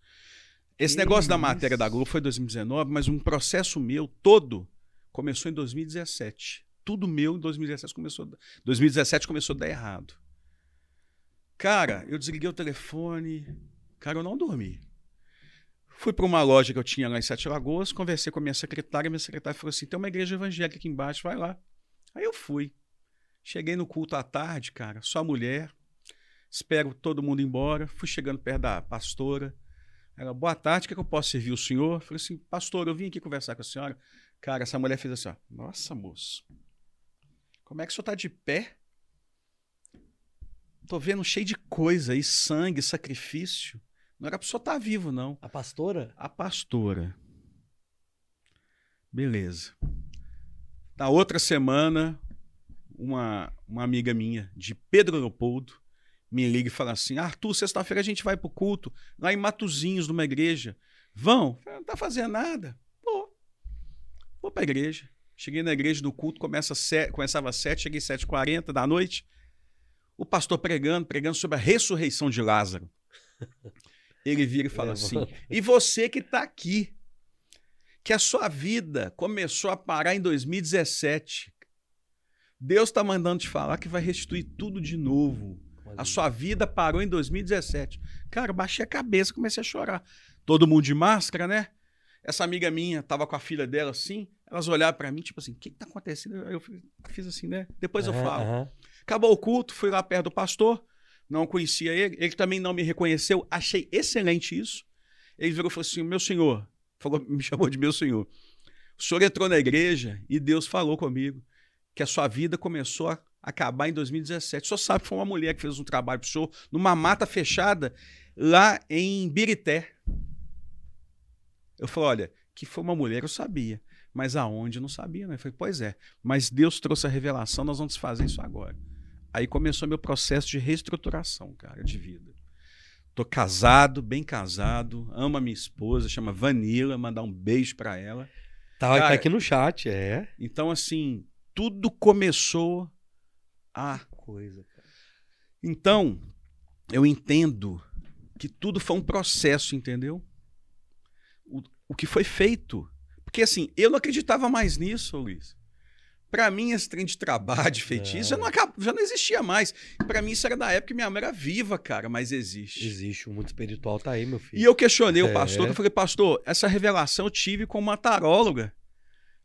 Esse Que negócio da isso. matéria da Globo foi em 2019, mas um processo meu todo começou em 2017. Tudo meu em 2017 começou, 2017 começou a dar errado. Cara, eu desliguei o telefone. Cara, eu não dormi. Fui para uma loja que eu tinha lá em Sete Lagoas, conversei com a minha secretária, minha secretária falou assim: tem uma igreja evangélica aqui embaixo, vai lá. Aí eu fui. Cheguei no culto à tarde, cara, só mulher. Espero todo mundo embora. Fui chegando perto da pastora. Ela, boa tarde, o que, é que eu posso servir o senhor? Falei assim, pastor, eu vim aqui conversar com a senhora. Cara, essa mulher fez assim, ó. Nossa, moço. Como é que o senhor tá de pé? Tô vendo cheio de coisa aí, sangue, sacrifício. Não era pra senhor estar tá vivo, não. A pastora? A pastora. Beleza. Na outra semana, uma, uma amiga minha, de Pedro Leopoldo, me liga e fala assim: Arthur, sexta-feira a gente vai pro culto, lá em Matozinhos, numa igreja. Vão? Não tá fazendo nada. Vou. Vou pra igreja. Cheguei na igreja do culto, começa set, começava às sete, cheguei às sete quarenta da noite. O pastor pregando, pregando sobre a ressurreição de Lázaro. Ele vira e fala é, assim: E você que está aqui, que a sua vida começou a parar em 2017. Deus está mandando te falar que vai restituir tudo de novo. A sua vida parou em 2017. Cara, baixei a cabeça, comecei a chorar. Todo mundo de máscara, né? Essa amiga minha tava com a filha dela assim, elas olharam para mim, tipo assim, o que, que tá acontecendo? Eu fiz assim, né? Depois eu falo. Uhum. Acabou o culto, fui lá perto do pastor, não conhecia ele, ele também não me reconheceu, achei excelente isso. Ele virou e falou assim: meu senhor, falou, me chamou de meu senhor. O senhor entrou na igreja e Deus falou comigo que a sua vida começou a acabar em 2017. O senhor sabe que foi uma mulher que fez um trabalho para o senhor numa mata fechada lá em Birité. Eu falei, olha, que foi uma mulher, eu sabia. Mas aonde não sabia, né? Eu falei, pois é. Mas Deus trouxe a revelação, nós vamos fazer isso agora. Aí começou meu processo de reestruturação, cara, de vida. Tô casado, bem casado, amo a minha esposa, chama Vanilla, mandar um beijo para ela. Tá, tá cara, tá aqui no chat, é. Então, assim, tudo começou a. Coisa, cara. Então, eu entendo que tudo foi um processo, entendeu? O, o que foi feito. Porque, assim, eu não acreditava mais nisso, Luiz. Para mim, esse trem de trabalho, de feitiço, é. já, não acaba, já não existia mais. Para mim, isso era da época que minha mãe era viva, cara, mas existe. Existe, o mundo espiritual tá aí, meu filho. E eu questionei é. o pastor, eu falei, pastor, essa revelação eu tive com uma taróloga.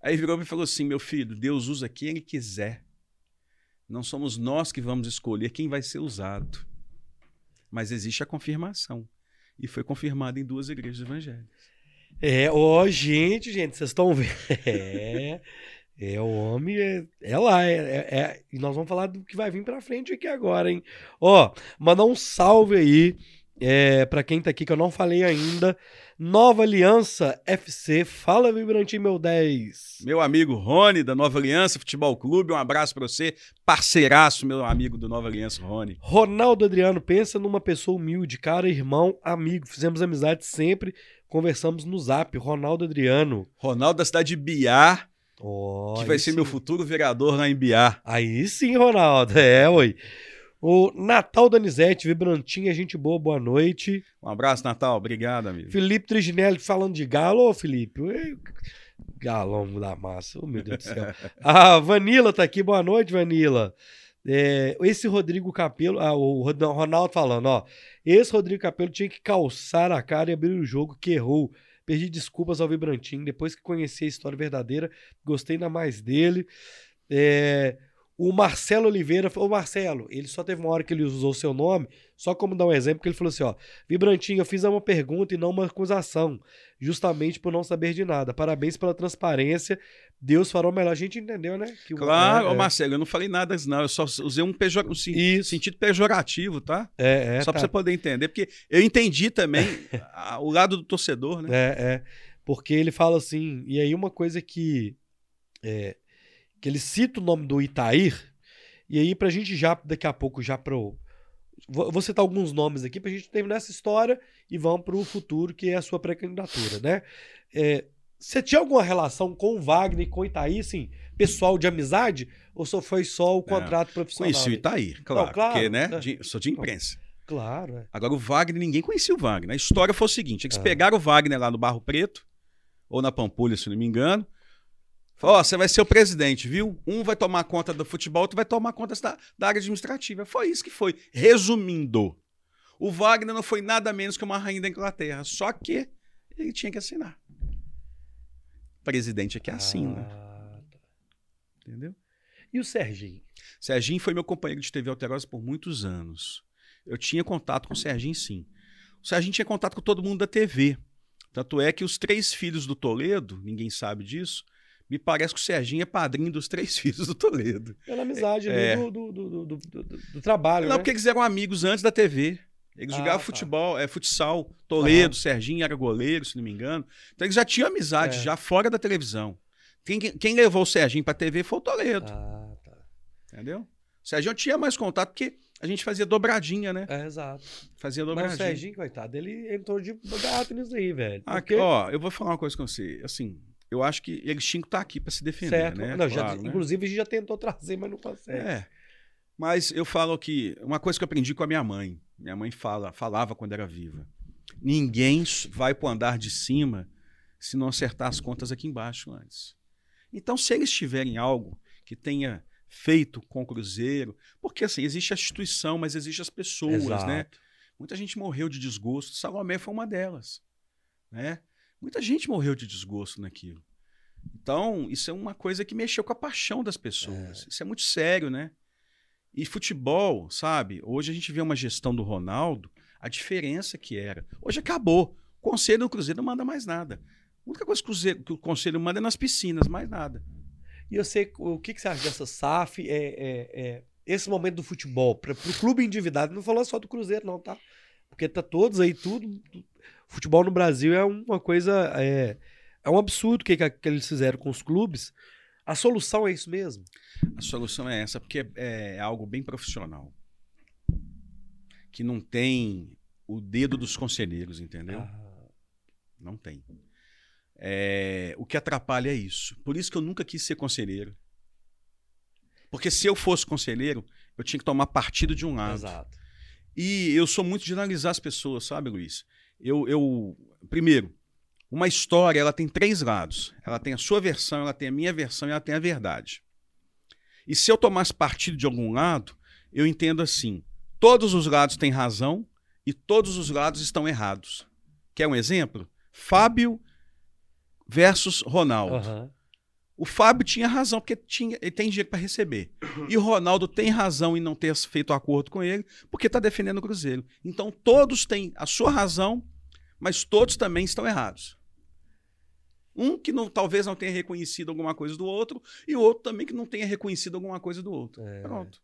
Aí virou e falou assim: meu filho, Deus usa quem ele quiser. Não somos nós que vamos escolher quem vai ser usado. Mas existe a confirmação. E foi confirmado em duas igrejas evangélicas. É, ó, oh, gente, gente, vocês estão vendo. É. É, o homem é, é lá. É, é, é, e nós vamos falar do que vai vir pra frente aqui agora, hein? Ó, mandar um salve aí é, para quem tá aqui que eu não falei ainda. Nova Aliança FC, fala Vibrantinho meu 10. Meu amigo Rony, da Nova Aliança Futebol Clube, um abraço para você, parceiraço, meu amigo do Nova Aliança, Rony. Ronaldo Adriano, pensa numa pessoa humilde, cara, irmão, amigo, fizemos amizade sempre, conversamos no zap, Ronaldo Adriano. Ronaldo da cidade de Biar, Oh, que vai ser sim. meu futuro vereador em Biá. Aí sim, Ronaldo. É, oi. O Natal Danizete, Vibrantinha, gente boa, boa noite. Um abraço, Natal. Obrigado, amigo. Felipe Triginelli falando de galo. Ô, Felipe. Galão da massa. Oh, meu Deus do céu. A Vanila tá aqui. Boa noite, Vanila. É, esse Rodrigo Capelo, ah, o Ronaldo falando, ó. Esse Rodrigo Capelo tinha que calçar a cara e abrir o jogo que errou. Pedi desculpas ao Vibrantinho. Depois que conheci a história verdadeira, gostei ainda mais dele. É, o Marcelo Oliveira falou: Marcelo, ele só teve uma hora que ele usou seu nome, só como dar um exemplo, que ele falou assim: ó, Vibrantinho, eu fiz uma pergunta e não uma acusação, justamente por não saber de nada. Parabéns pela transparência. Deus fará o melhor. A gente entendeu, né? Que claro, o, é, Marcelo, eu não falei nada, não. Eu só usei um, pejor, um sentido pejorativo, tá? É, é. Só tá. pra você poder entender, porque eu entendi também o lado do torcedor, né? É, é. Porque ele fala assim, e aí uma coisa que. É, que ele cita o nome do Itair, e aí pra gente já, daqui a pouco, já pro. Vou citar alguns nomes aqui pra gente terminar essa história e vamos pro futuro, que é a sua pré-candidatura, né? É, você tinha alguma relação com o Wagner e com o Itaí, assim, pessoal de amizade? Ou só foi só o contrato é, profissional? Conheci o Itaí, claro, Não, claro porque, né, é. de, sou de imprensa. Claro. É. Agora, o Wagner, ninguém conhecia o Wagner. A história foi o seguinte: eles é. pegaram o Wagner lá no Barro Preto, ou na Pampulha, se não me engano, Ó, oh, você vai ser o presidente, viu? Um vai tomar conta do futebol, outro vai tomar conta da, da área administrativa. Foi isso que foi. Resumindo, o Wagner não foi nada menos que uma rainha da Inglaterra, só que ele tinha que assinar. Presidente aqui é assina. Ah, tá. Entendeu? E o Serginho? Serginho foi meu companheiro de TV Alterosa por muitos anos. Eu tinha contato com o Serginho, sim. O Serginho tinha contato com todo mundo da TV. Tanto é que os três filhos do Toledo, ninguém sabe disso, me parece que o Serginho é padrinho dos três filhos do Toledo. Pela amizade ali É. do, do, do, do, do- trabalho, Não, né? porque eles eram amigos antes da TV. Eles Ah, jogavam tá. futebol, é, futsal, Toledo, Aham. Serginho era goleiro, se não me engano. Então eles já tinham amizade, É. já fora da televisão. Quem, quem levou o Serginho pra TV foi o Toledo, Ah, tá. entendeu? O Serginho tinha mais contato porque a gente fazia dobradinha, né? É, exato. Fazia Mas o dobradinha. Serginho, coitado, ele entrou de gato nisso aí, velho. Ah, Porque- Ó, eu vou falar uma coisa com você. Assim, eu acho que eles tinham que estar aqui pra se defender, certo. né? Não, já- Claro, né? Inclusive, a gente já tentou trazer, mas não consegue. É. Mas eu falo que uma coisa que eu aprendi com a minha mãe. Minha mãe fala, falava quando era viva. Ninguém vai pro andar de cima se não acertar as contas aqui embaixo antes. Então, se eles tiverem algo que tenha feito com o Cruzeiro, porque assim, existe a instituição, mas existe as pessoas, Exato. né? Muita gente morreu de desgosto. Salomé foi uma delas, né? Muita gente morreu de desgosto naquilo. Então, isso é uma coisa que mexeu com a paixão das pessoas. Isso é muito sério, né? E futebol, sabe? Hoje a gente vê uma gestão do Ronaldo, a diferença que era. Hoje acabou. O conselho do Cruzeiro não manda mais nada. A única coisa que o, Cruzeiro- que o conselho manda é nas piscinas, mais nada. E eu sei, o que, que você acha dessa SAF? É, é- é esse momento do futebol, para o clube endividado, não falando só do Cruzeiro, não, tá? Porque tá todos aí, tudo. Futebol no Brasil é uma coisa. É, é um absurdo o que, que eles fizeram com os clubes. A solução é isso mesmo. A solução é essa, porque é, é algo bem profissional. Que não tem o dedo dos conselheiros, entendeu? Ah, Não tem. É, o que atrapalha é isso. Por isso que eu nunca quis ser conselheiro. Porque se eu fosse conselheiro, eu tinha que tomar partido de um lado. exato. E eu sou muito de analisar as pessoas, sabe, Luiz? Eu, eu, primeiro, uma história ela tem três lados. Ela tem a sua versão, ela tem a minha versão e ela tem a verdade. E se eu tomasse partido de algum lado, eu entendo assim: todos os lados têm razão e todos os lados estão errados. Quer um exemplo? Fábio versus Ronaldo. Aham. O Fábio tinha razão, porque tinha, ele tem dinheiro para receber. E o Ronaldo tem razão em não ter feito acordo com ele, porque está defendendo o Cruzeiro. Então todos têm a sua razão, mas todos também estão errados. Um que não, talvez não tenha reconhecido alguma coisa do outro, e o outro também que não tenha reconhecido alguma coisa do outro. É. Pronto.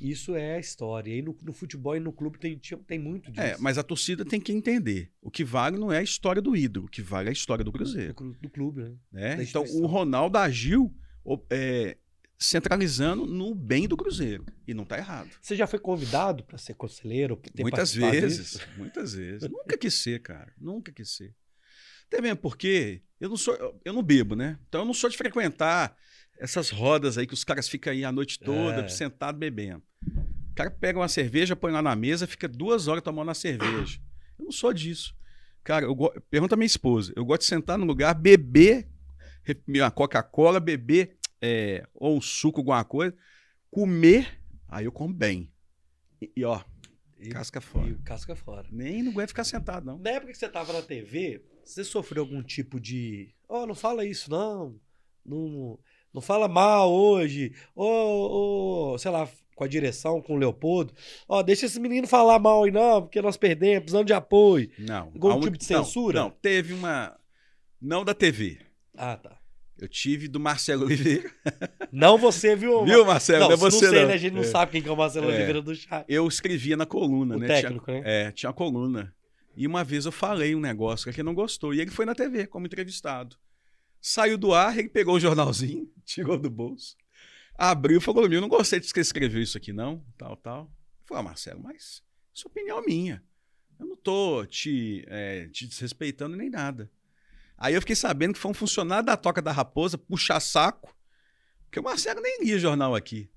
Isso é a história. E no, no futebol e no clube tem, tem muito disso. É, mas a torcida tem que entender. O que vale não é a história do ídolo, o que vale é a história do do, Cruzeiro. clu- do clube, né? né? Então o Ronaldo agiu é, centralizando no bem do Cruzeiro. E não está errado. Você já foi convidado para ser conselheiro? Muitas vezes, disso? muitas vezes. Nunca quis ser, cara. Nunca quis ser. Até mesmo porque eu não sou, eu não bebo, né? Então eu não sou de frequentar essas rodas aí que os caras ficam aí a noite toda, É. sentado bebendo. O cara pega uma cerveja, põe lá na mesa, fica duas horas tomando a cerveja. Eu não sou disso. Cara, eu go... pergunta a minha esposa. Eu gosto de sentar no lugar, beber uma Coca-Cola, beber é, ou um suco, alguma coisa, comer, aí eu como bem. E, e, ó, E- casca fora. E casca fora. Nem não aguento ficar sentado, não. Na época que você tava na TV, você sofreu algum tipo de. Ó, não fala isso, não. Não, não fala mal hoje. Ô, ô, sei lá, com a direção, com o Leopoldo. Ó, deixa esse menino falar mal aí, não, porque nós perdemos, precisando de apoio. Não. Algum un- tipo de não, censura? Não, teve uma. Não da TV. Ah, tá. Eu tive do Marcelo Oliveira. Não você, viu? Viu, Marcelo? Não, Não, é se não você sei, não. né? A gente não É. sabe quem que é o Marcelo É. Oliveira do chat. Eu escrevia na coluna, O né? técnico, tinha, né? É, tinha a coluna. E uma vez eu falei um negócio que ele não gostou. E ele foi na TV como entrevistado. Saiu do ar, ele pegou o jornalzinho, tirou do bolso, abriu e falou: Meu, não gostei de que escreveu isso aqui, não. Tal, tal. Falei, ah, Marcelo, mas isso é opinião minha. Eu não tô te, é, te desrespeitando nem nada. Aí eu fiquei sabendo que foi um funcionário da Toca da Raposa puxar saco, porque o Marcelo nem lia jornal aqui.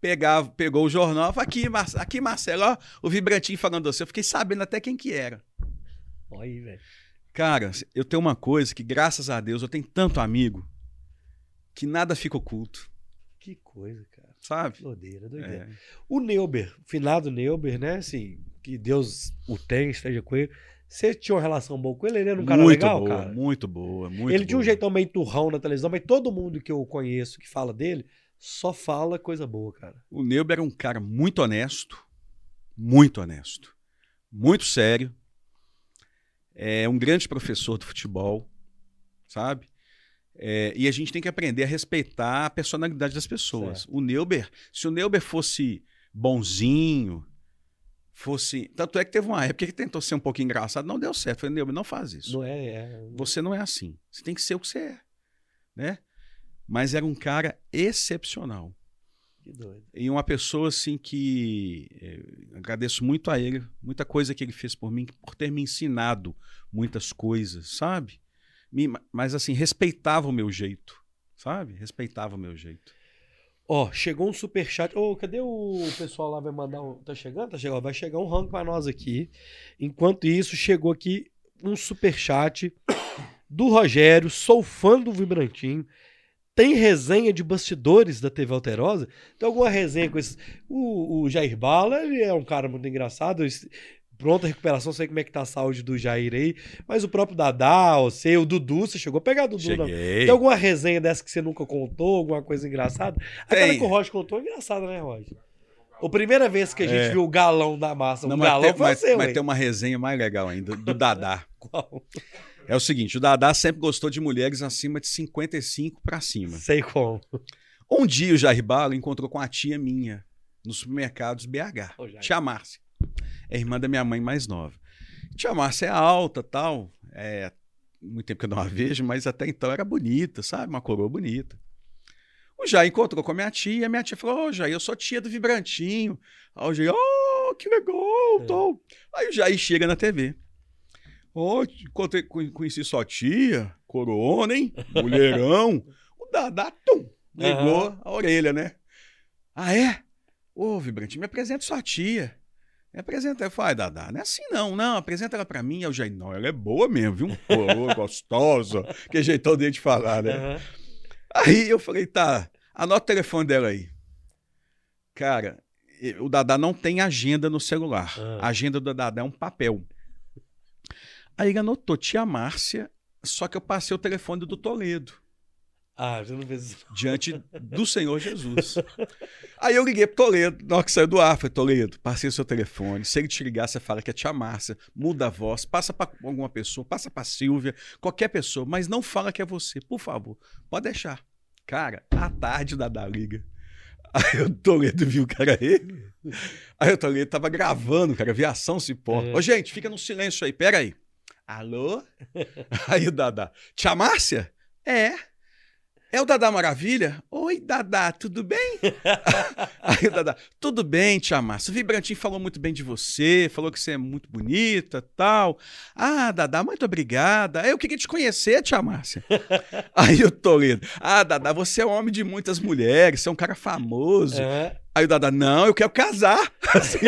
Pegava, pegou o jornal, falou, aqui, Mar aqui, Marcelo, ó, o vibrantinho falando assim. Eu fiquei sabendo até quem que era. Olha aí, velho. Cara, eu tenho uma coisa que, graças a Deus, eu tenho tanto amigo que nada fica oculto, Que coisa, cara. sabe? Doideira, doideira. É. O Neuber, o finado Neuber, né? Assim, que Deus o tenha, esteja com ele. Você tinha uma relação boa com ele? Ele era um cara muito legal, boa, cara? muito boa, muito ele tinha um boa. jeitão meio turrão na televisão, mas todo mundo que eu conheço que fala dele só fala coisa boa, cara. O Neuber era um cara muito honesto, muito honesto, muito sério. É um grande professor do futebol, sabe? É, e a gente tem que aprender a respeitar a personalidade das pessoas. Certo. O Neuber, se o Neuber fosse bonzinho, fosse. Tanto é que teve uma época que ele tentou ser um pouco engraçado, não deu certo. Eu falei, Neuber, não faz isso. Não é, é. Você não é assim. Você tem que ser o que você é. Né? Mas era um cara excepcional. Que doido. E uma pessoa assim que eh, agradeço muito a ele, muita coisa que ele fez por mim, por ter me ensinado muitas coisas, sabe? Me- mas assim, respeitava o meu jeito, sabe? Respeitava o meu jeito. Ó, chegou um superchat. Ô, cadê o pessoal lá? Vai mandar um. Tá chegando? Tá chegando. Vai chegar um rango pra nós aqui. Enquanto isso, chegou aqui um superchat do Rogério. Sou fã do Vibrantinho. Tem resenha de bastidores da TV Alterosa? Tem alguma resenha com esse. O, o Jair Bala, ele é um cara muito engraçado. Pronta recuperação, sei como é que tá a saúde do Jair aí. Mas o próprio Dadá, você, o Dudu, você chegou a pegar o Dudu, não? Cheguei. Tem alguma resenha dessa que você nunca contou? Alguma coisa engraçada? Aquela Tem. que o Roger contou é engraçada, né, Roger? A primeira vez que a gente É. viu o galão da massa, Não, o galão tem, foi mas- você, mas ué. tem uma resenha mais legal ainda, do Dadá. Qual? É o seguinte, o Dadá sempre gostou de mulheres acima de 55 pra cima. Sei como. Um dia o Jair Bala encontrou com a tia minha nos supermercados BH. Jair. tia Márcia. É irmã da minha mãe mais nova. Tia Márcia é alta tal. É muito tempo que eu não a vejo, mas até então era bonita, sabe? Uma coroa bonita. O Jair encontrou com a minha tia, a minha tia falou: Ô, Jair, eu sou tia do Vibrantinho. Aí o Jair, oh, que legal, É. tal. Aí o Jair chega na TV. Conhe- conheci sua tia, corona, hein? Mulherão. o Dadá, tum, ligou a orelha, né? Ah, é? Ô, Vibrante, me apresenta sua tia. Me apresenta. Eu falei, ah, Dadá, não é assim não, não, apresenta ela pra mim. O Jair, não, ela é boa mesmo, viu? Coroa, gostosa. Que jeitão dele de falar, né? Aham. Aí eu falei, tá, anota o telefone dela aí. Cara, o Dadá não tem agenda no celular. Ah. A agenda do Dadá é um papel. Aí ele anotou, tia Márcia, só que eu passei o telefone do Toledo, Ah, você não fez isso. diante do Senhor Jesus. Aí eu liguei pro Toledo, na hora que saiu do ar, falei, Toledo, passei o seu telefone, se ele te ligar, você fala que é tia Márcia, muda a voz, passa pra alguma pessoa, passa pra Silvia, qualquer pessoa, mas não fala que é você, por favor, pode deixar. Cara, à tarde o Dadá liga. Aí o Toledo viu que era ele. Aí o Toledo tava gravando, cara, aviação cipó. É. Ô, gente, fica no silêncio aí, pera aí. Alô? Aí o Dadá, tia Márcia? É. É o Dadá Maravilha? Oi, Dadá, tudo bem? Aí o Dadá, tudo bem, tia Márcia. O Vibrantinho falou muito bem de você, falou que você é muito bonita tal. Ah, Dadá, muito obrigada. Eu queria te conhecer, tia Márcia. Aí o Toledo, ah, Dadá, você é um homem de muitas mulheres, você é um cara famoso. Aham. Aí o Dadá, não, eu quero casar. Assim,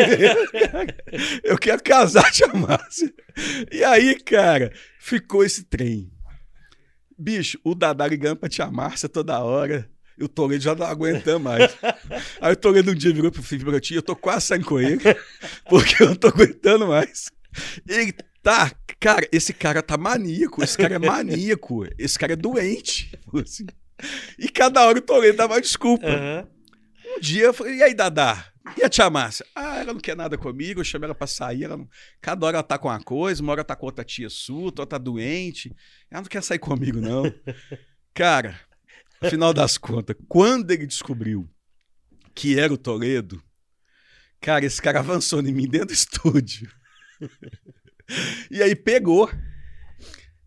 eu quero casar, tia Márcia. E aí, cara, ficou esse trem. Bicho, o Dadá ligando pra tia Márcia toda hora. E o Toledo já não aguentando mais. Aí o Toledo um dia virou pro Felipe Brotinho, eu tô quase saindo com ele, porque eu não tô aguentando mais. Ele tá, cara, esse cara tá maníaco, esse cara é maníaco, esse cara é doente. Assim. E cada hora o Toledo dava desculpa. Aham. Um dia eu falei, e aí, Dadá? E a tia Márcia? Ah, ela não quer nada comigo, eu chamei ela pra sair. Ela não... Cada hora ela tá com uma coisa, uma hora tá com outra tia sua, outra tá doente. Ela não quer sair comigo, não. Cara, no final das contas, quando ele descobriu que era o Toledo, cara, esse cara avançou em mim dentro do estúdio. e aí pegou.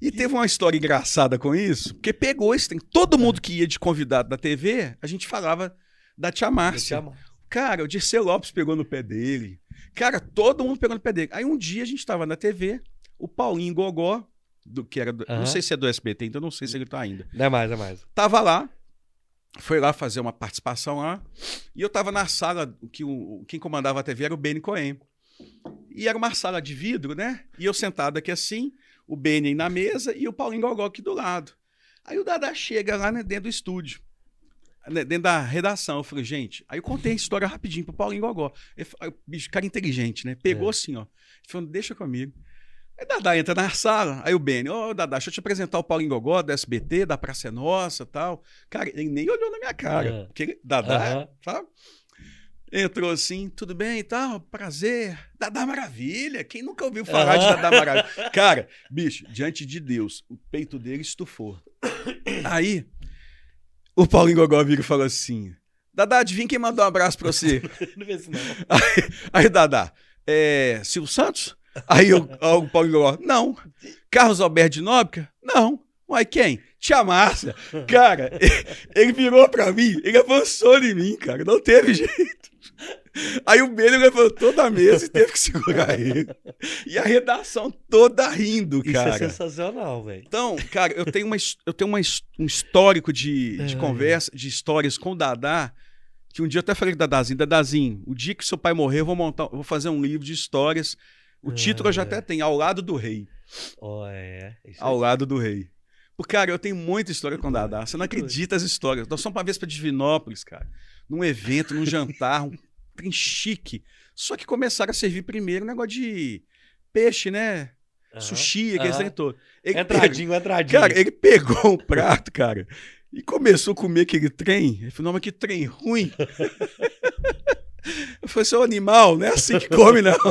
E teve uma história engraçada com isso, porque pegou esse trem. Todo mundo que ia de convidado da TV, a gente falava da tia Márcia. Cara, o Dirceu Lopes pegou no pé dele. Cara, todo mundo pegou no pé dele. Aí um dia a gente tava na TV, o Paulinho Gogó, do, que era do- não sei se é do SBT, então não sei se ele tá ainda. Não é mais, é mais. Tava lá, foi lá fazer uma participação lá, e eu tava na sala, que o, quem comandava a TV era o Benny Cohen. E era uma sala de vidro, né? E eu sentado aqui assim, o Benny na mesa e o Paulinho Gogó aqui do lado. Aí o Dadá chega lá né, dentro do estúdio, dentro da redação. Eu falei, gente, aí eu contei a história rapidinho pro Paulinho Gogó. Bicho, cara inteligente, né? Pegou É. assim, ó. Ele falou, deixa comigo. Aí Dadá entra na sala, aí o Benny, ô Dadá, deixa eu te apresentar o Paulinho Gogó, da SBT, da Praça é Nossa tal. Cara, ele nem olhou na minha cara. Aham. Porque ele, Dadá, Aham. sabe? Entrou assim, tudo bem e tal, prazer. Dadá Maravilha. Quem nunca ouviu falar de Dadá Maravilha? Cara, bicho, diante de Deus, o peito dele estufou. Aí, o Paulinho Gogó vira e fala assim: Dadá, adivinha quem mandou um abraço pra você? Não vê isso, não. Aí, aí Dadá, é. Silvio Santos? Aí o, o Paulinho Gogó, não. Carlos Alberto de Nóbrega? Não. Uai, quem? Tia Márcia. Cara, ele virou pra mim, ele avançou em mim, cara. Não teve jeito. Aí o Belo levantou da mesa e teve que segurar ele. E a redação toda rindo, Isso cara. é sensacional, velho. Então, cara, eu tenho, uma, eu tenho uma, um histórico de, de É. conversa, de histórias com o Dadá, que um dia eu até falei com o Dadazinho, Dadazinho, o dia que seu pai morrer, eu vou montar, eu vou fazer um livro de histórias. O título eu já É. até tenho, Ao Lado do Rei. Ó, é. Isso Ao aí. Lado do Rei. Porque, cara, eu tenho muita história com o Dadá. Você não acredita as histórias. Nós fomos uma vez pra Divinópolis, cara. Num evento, num jantar, um trem chique. Só que começaram a servir primeiro um negócio de peixe, né? Aham. Sushi, aqueles Aham. trem todo. Ele Entradinho, entradinho. Cara, ele pegou um prato, cara, e começou a comer aquele trem. Ele falou, mas que trem ruim. Eu falei, seu animal, não é assim que come, não.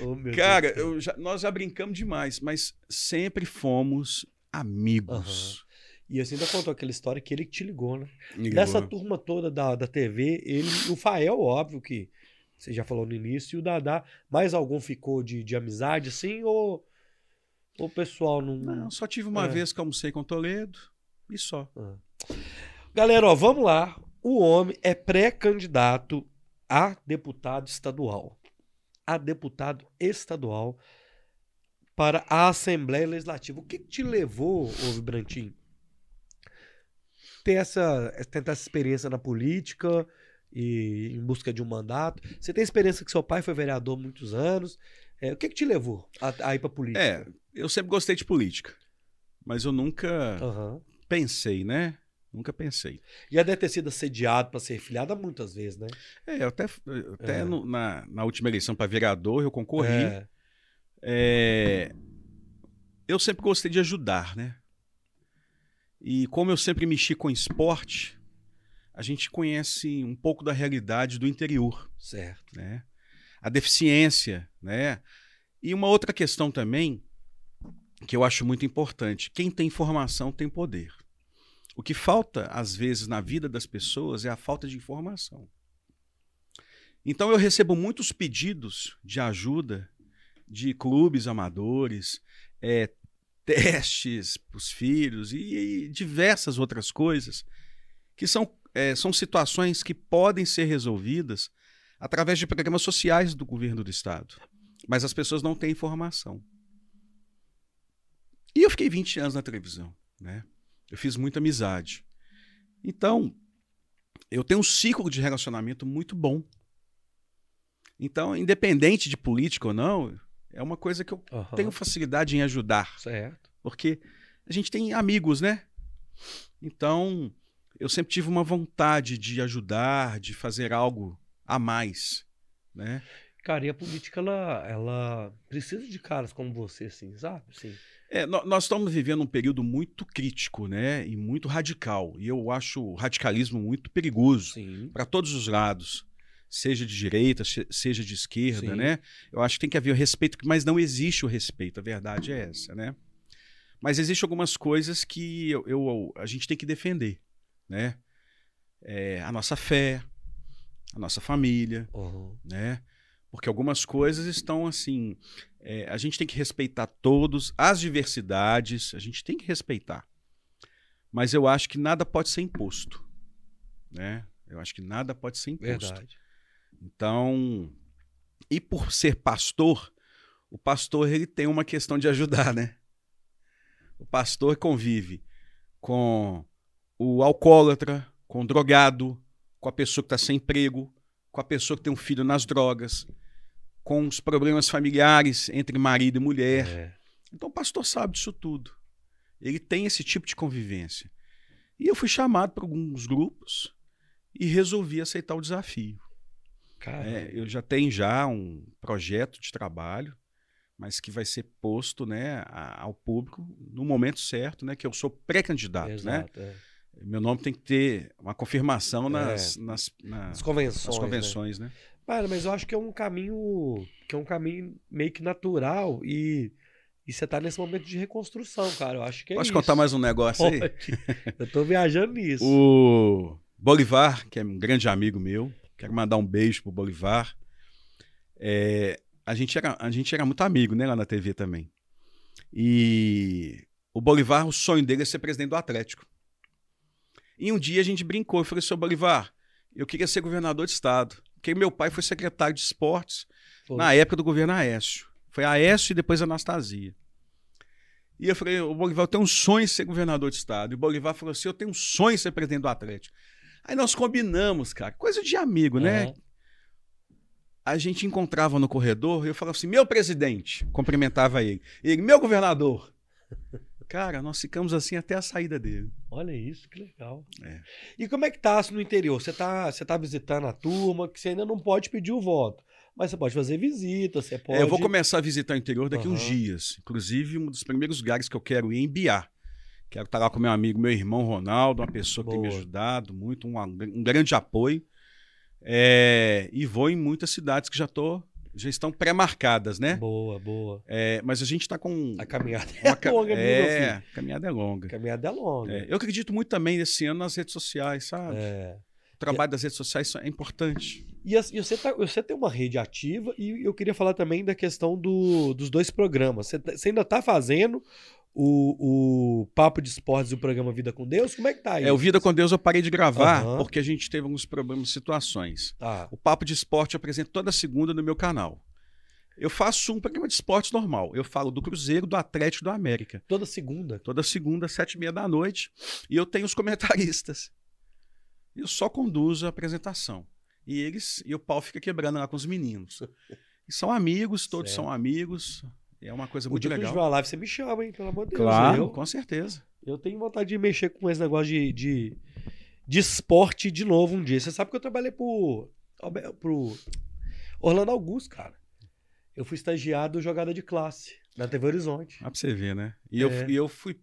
Oh, Cara, já- nós já brincamos demais, mas sempre fomos amigos. E você ainda contou aquela história que ele te ligou, né? Ele Dessa turma toda da, da TV, ele, o Fael, óbvio que você já falou no início, e o Dadá, mais algum ficou de, de amizade, assim, ou o pessoal não... Não, só tive uma É. vez que almocei com o Toledo e só. Galera, ó, vamos lá. O homem é pré-candidato a deputado estadual. A deputado estadual para a Assembleia Legislativa. O que, que te levou, ô Vibrantinho, ter essa, tentar essa experiência na política e em busca de um mandato? Você tem experiência que seu pai foi vereador há muitos anos. É, o que, que te levou a, a ir para política? É, eu sempre gostei de política, mas eu nunca Aham. pensei, né? Nunca pensei. Já deve ter sido assediado para ser filiada muitas vezes, né? É, eu até, eu até É. no- na, na última eleição para vereador eu concorri. É. É, eu sempre gostei de ajudar, né? E como eu sempre mexi com esporte, a gente conhece um pouco da realidade do interior, Certo. né? A deficiência, né? E uma outra questão também que eu acho muito importante: quem tem informação tem poder. O que falta às vezes na vida das pessoas é a falta de informação. Então eu recebo muitos pedidos de ajuda de clubes amadores, é, testes para os filhos e, e diversas outras coisas que são, é, são situações que podem ser resolvidas através de programas sociais do governo do estado. Mas as pessoas não têm informação. E eu fiquei 20 anos na televisão, né? Eu fiz muita amizade. Então, eu tenho um ciclo de relacionamento muito bom. Então, independente de política ou não, é uma coisa que eu Aham. tenho facilidade em ajudar, Certo. porque a gente tem amigos, né? Então, eu sempre tive uma vontade de ajudar, de fazer algo a mais, né? Cara, e a política, ela, ela precisa de caras como você, assim, sabe? Sim. É, nó- nós estamos vivendo um período muito crítico, né? E muito radical. E eu acho o radicalismo muito perigoso para todos os lados, seja de direita, se- seja de esquerda, Sim. né? Eu acho que tem que haver o respeito, mas não existe o respeito. A verdade é essa, né? Mas existem algumas coisas que eu, eu- a gente tem que defender, né? É, a nossa fé, a nossa família, Aham. né? Porque algumas coisas estão assim. é, a gente tem que respeitar todos, as diversidades, a gente tem que respeitar. Mas eu acho que nada pode ser imposto. Né? Eu acho que nada pode ser imposto. Verdade. Então, e por ser pastor, o pastor ele tem uma questão de ajudar, né? O pastor convive com o alcoólatra, com o drogado, com a pessoa que está sem emprego, com a pessoa que tem um filho nas drogas, com os problemas familiares entre marido e mulher. É. Então o pastor sabe disso tudo. Ele tem esse tipo de convivência. E eu fui chamado para alguns grupos e resolvi aceitar o desafio. É, eu já tenho já um projeto de trabalho, mas que vai ser posto né, a- ao público no momento certo, né? Que eu sou pré-candidato, né? é. Meu nome tem que ter uma confirmação nas, nas, nas, As convenções. nas né? convenções, né? Cara, mas eu acho que é um caminho que é um caminho meio que natural e, e você tá nesse momento de reconstrução, cara. Eu acho que é Posso isso. contar mais um negócio aí? Pode. Eu tô viajando nisso. O Bolivar, que é um grande amigo meu, quero mandar um beijo pro Bolivar. É, a, gente era, a gente era muito amigo, né, lá na TV também. E o Bolivar, o sonho dele é ser presidente do Atlético. E um dia a gente brincou, eu falei, seu Bolivar, eu queria ser governador de estado. Porque meu pai foi secretário de esportes Pô, na época do governo Aécio. Foi Aécio e depois Anastasia. E eu falei, o Bolivar, eu tenho um sonho de ser governador de estado. E o Bolivar falou assim, eu tenho um sonho de ser presidente do Atlético. Aí nós combinamos, cara, coisa de amigo, né? aham. A gente encontrava no corredor e eu falava assim, meu presidente, cumprimentava ele. E ele, meu governador. Cara, nós ficamos assim até a saída dele. Olha isso, que legal. É. E como é que tá no interior? Você tá, você tá visitando a turma, que você ainda não pode pedir o voto. Mas você pode fazer visita, você pode. É, eu vou começar a visitar o interior daqui uns Aham. dias. Inclusive, um dos primeiros lugares que eu quero ir é em Biá. Quero estar lá com meu amigo, meu irmão Ronaldo, uma pessoa que tem me Boa. ajudado muito, um, um grande apoio. É, e vou em muitas cidades que já, tô, já estão pré-marcadas, né? Boa, boa. É, mas a gente está com. A caminhada é ca- longa, viu, meu é, filho? a caminhada é longa. A caminhada é longa. É, eu acredito muito também nesse ano nas redes sociais, sabe? É. O trabalho das redes sociais é importante. E, as- e você, tá- você tem uma rede ativa e eu queria falar também da questão do- dos dois programas. Você, tá- você ainda está fazendo o, o Papo de Esportes e o programa Vida com Deus? Como é que tá aí? É, o Vida com Deus eu parei de gravar Aham. porque a gente teve alguns problemas, situações. Tá. O Papo de Esporte eu apresento toda segunda no meu canal. Eu faço um programa de esportes normal. Eu falo do Cruzeiro, do Atlético do América. Toda segunda. Toda segunda, às sete e meia da noite. E eu tenho os comentaristas. Eu só conduzo a apresentação. E eles, e o pau fica quebrando lá com os meninos. E são amigos, todos Certo. são amigos. É uma coisa O muito dia que eu legal. tiver uma live, você me chama, hein? Pelo amor de Deus. Claro, Eu, com certeza. eu tenho vontade de mexer com esse negócio de, de, de esporte de novo um dia. Você sabe que eu trabalhei pro, pro Orlando Augusto, cara. Eu fui estagiado do Jogada de Classe na TV Horizonte. Dá pra você ver, né? E, É. eu, e eu fui.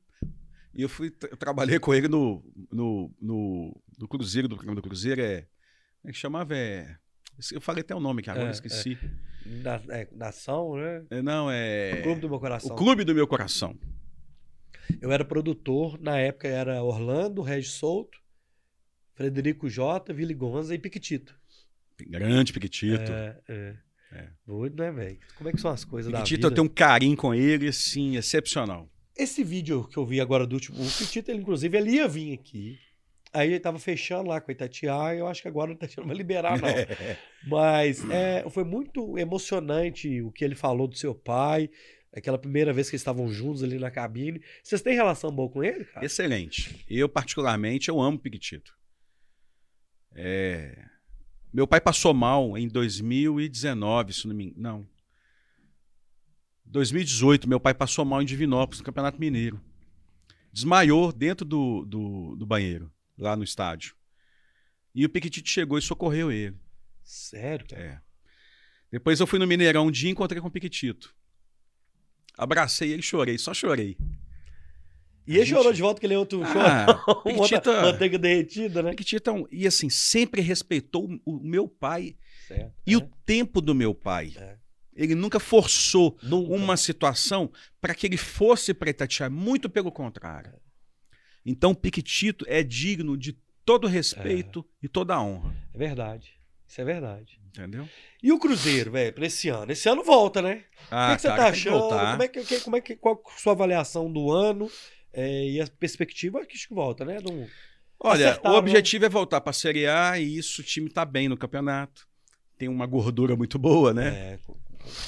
E eu fui. Eu trabalhei com ele no, no, no, no Cruzeiro, do programa do Cruzeiro. É, como é que chamava? É, eu falei até o nome que agora É, esqueci. Na, é, nação, né? É, não, é. O Clube do Meu Coração. O Clube do Meu Coração. Eu era produtor, na época era Orlando, Regis Souto, Frederico Jota, Vili Gonza e Piquitito. Grande Piquitito. É, é. É. Doido, né, velho? Como é que são as coisas da Piquitito, vida? eu tenho um carinho com ele, assim, excepcional. Esse vídeo que eu vi agora do último, o Piquitito, ele, inclusive, ele ia vir aqui. Aí ele tava fechando lá com a Itatiaia, eu acho que agora o Itatiaia não vai liberar, não. Mas é, foi muito emocionante o que ele falou do seu pai, aquela primeira vez que eles estavam juntos ali na cabine. Vocês têm relação boa com ele, cara? Excelente. Eu, particularmente, eu amo Piquitito. É, Meu pai passou mal em 2019, se não me engano. Não. 2018, meu pai passou mal em Divinópolis, no Campeonato Mineiro. Desmaiou dentro do, do, do banheiro, lá no estádio. E o Piquitito chegou e socorreu ele. Sério, cara? É. Depois eu fui no Mineirão um dia e encontrei com o Piquitito. Abracei ele e chorei, só chorei. E ele gente- chorou de volta que ele é outro Ah, chorão. Piquitito- Manta- Manteiga derretida, né? Piquitito é um- e assim, sempre respeitou o, o meu pai Certo. e é. o tempo do meu pai. É. Ele nunca forçou Nunca. uma situação para que ele fosse para Itatiaia, muito pelo contrário. Então, o Piquitito é digno de todo respeito e toda honra. É verdade. Isso é verdade. Entendeu? E o Cruzeiro, velho, pra esse ano? Esse ano volta, né? Ah, o que, que você cara, tá tem que achando? Como é que, que- como é que, qual a sua avaliação do ano é, e a perspectiva? Acho que volta, né? Não- Olha, o né? objetivo é voltar para a Série A e isso, o time tá bem no campeonato. Tem uma gordura muito boa, né? é, co-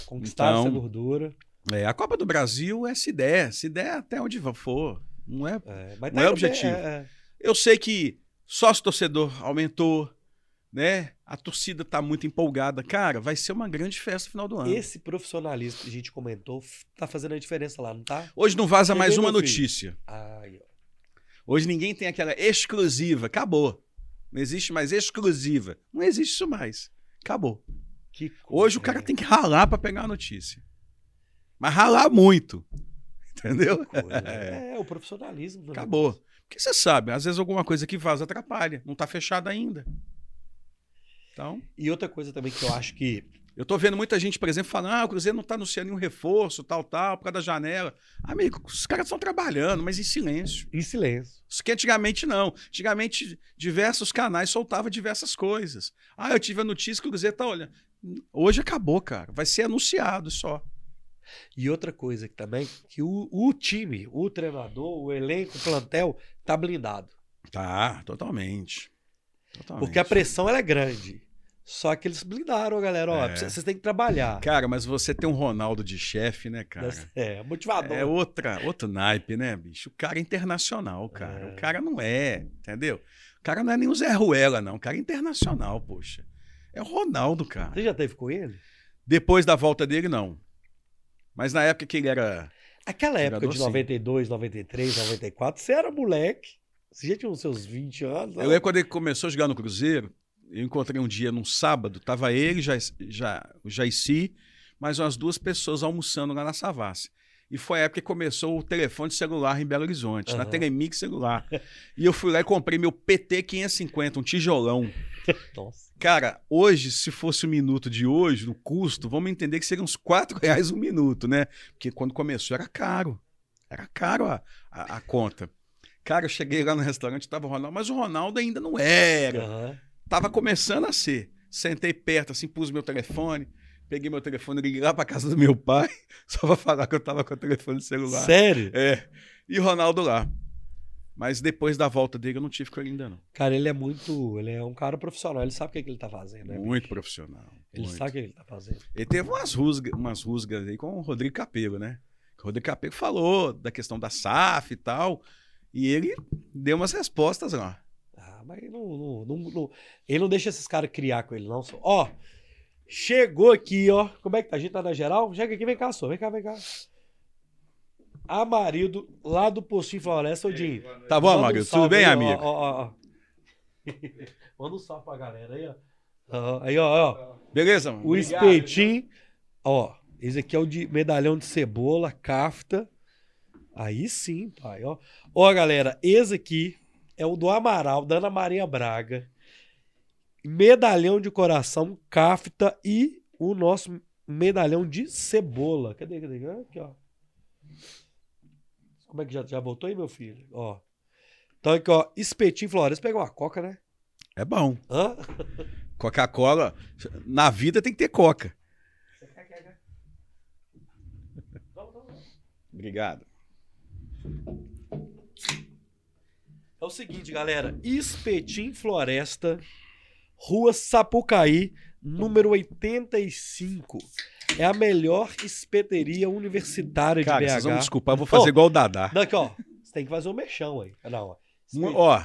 conquistar Então, essa gordura. É, a Copa do Brasil é se der, se der até onde for. Não é É, mas Não é indo objetivo. bem, é, é. Eu sei que sócio torcedor aumentou, né? A torcida tá muito empolgada. Cara, vai ser uma grande festa no final do ano. Esse profissionalismo que a gente comentou tá fazendo a diferença lá, não tá? Hoje não vaza mais uma notícia. Ai. Hoje ninguém tem aquela exclusiva. Acabou. Não existe mais exclusiva. Não existe isso mais. Acabou. Que Hoje o cara tem que ralar pra pegar a notícia. Mas ralar muito. Entendeu? coisa, né? É, o profissionalismo. do Acabou. Porque você sabe, às vezes alguma coisa que vaza atrapalha, não tá fechado ainda. Então, E outra coisa também que eu acho que. eu tô vendo muita gente, por exemplo, falando: ah, o Cruzeiro não tá anunciando nenhum reforço, tal, tal, por causa da janela. Amigo, os caras estão trabalhando, mas em silêncio. Em silêncio. Isso que antigamente não. Antigamente, diversos canais soltavam diversas coisas. Ah, eu tive a notícia que o Cruzeiro tá olhando. Hoje acabou, cara. Vai ser anunciado só. E outra coisa que também, que o, o time, o treinador, o elenco, o plantel, tá blindado. Tá, totalmente. Totalmente. Porque a pressão ela é grande. Só que eles blindaram, galera. Ó, É. vocês têm que trabalhar. Cara, mas você tem um Ronaldo de chefe, né, cara? É, motivador. É outra, outro naipe, né, bicho? O cara é internacional, cara. É. O cara não é, entendeu? O cara não é nem o Zé Ruela, não. O cara é internacional, poxa. É o Ronaldo, cara. Você já teve com ele? Depois da volta dele, não. Mas na época que ele era. Aquela época Jogador, de sim. 92, 93, 94, você era moleque. Você já tinha uns seus 20 anos. Eu lembro quando ele começou a jogar no Cruzeiro, eu encontrei um dia num sábado, tava ele, já, já, o Jaici, mais umas duas pessoas almoçando lá na Savassi. E foi a época que começou o telefone celular em Belo Horizonte, na Aham. Telemix celular. e eu fui lá e comprei meu PT 550, um tijolão. Nossa. Cara, hoje, se fosse o minuto de hoje, no custo, vamos entender que seriam uns 4 reais um minuto, né? Porque quando começou era caro. Era caro a, a, a conta. Cara, eu cheguei lá no restaurante, tava o Ronaldo, mas o Ronaldo ainda não era. Aham. Tava começando a ser. Sentei perto, assim, pus meu telefone, peguei meu telefone, liguei lá pra casa do meu pai, só pra falar que eu tava com o telefone celular. Sério? É. E o Ronaldo lá. Mas depois da volta dele, eu não tive com ele ainda, não. Cara, ele é muito. Ele é um cara profissional. Ele sabe o que, é que ele tá fazendo, né? Muito profissional. Ele muito. sabe o que ele tá fazendo. Ele teve umas rusgas, umas rusgas aí com o Rodrigo Capello, né? O Rodrigo Capello falou da questão da SAF e tal. E ele deu umas respostas lá. Ah, mas não, não, não- não- ele não deixa esses caras criar com ele, não. Ó, chegou aqui, ó. Como é que tá? A gente tá na geral? Chega aqui, vem cá, só. Vem cá, vem cá. Amarildo, lá do Postinho Floresta, ô Dinho. Tá bom, Manda um? Tudo bem, aí, amigo? Ó, ó, ó. Manda um salve pra galera aí, ó. Ó, Aí, ó, ó. Beleza, mano? O Obrigado. espetinho. Ó, esse aqui é o de medalhão de cebola, cafta. Aí sim, pai, ó. Ó, galera, esse aqui é o do Amaral, da Ana Maria Braga. Medalhão de coração, cafta e o nosso medalhão de cebola. Cadê, cadê? Aqui, ó. Como é que já, já voltou aí, meu filho? Ó. Então aqui, ó, espetinho floresta. Pegou uma coca, né? É bom. Hã? Coca-Cola. Na vida tem que ter coca. Obrigado. É o seguinte, galera. Espetim Floresta, Rua Sapucaí, número 85. É a melhor espeteria universitária de Cara, BH. vocês vão me desculpar, eu vou fazer Ô, igual o Dadá. Daqui, ó. Você tem que fazer um mexão aí. Não, ó. Um- Espe- Ó,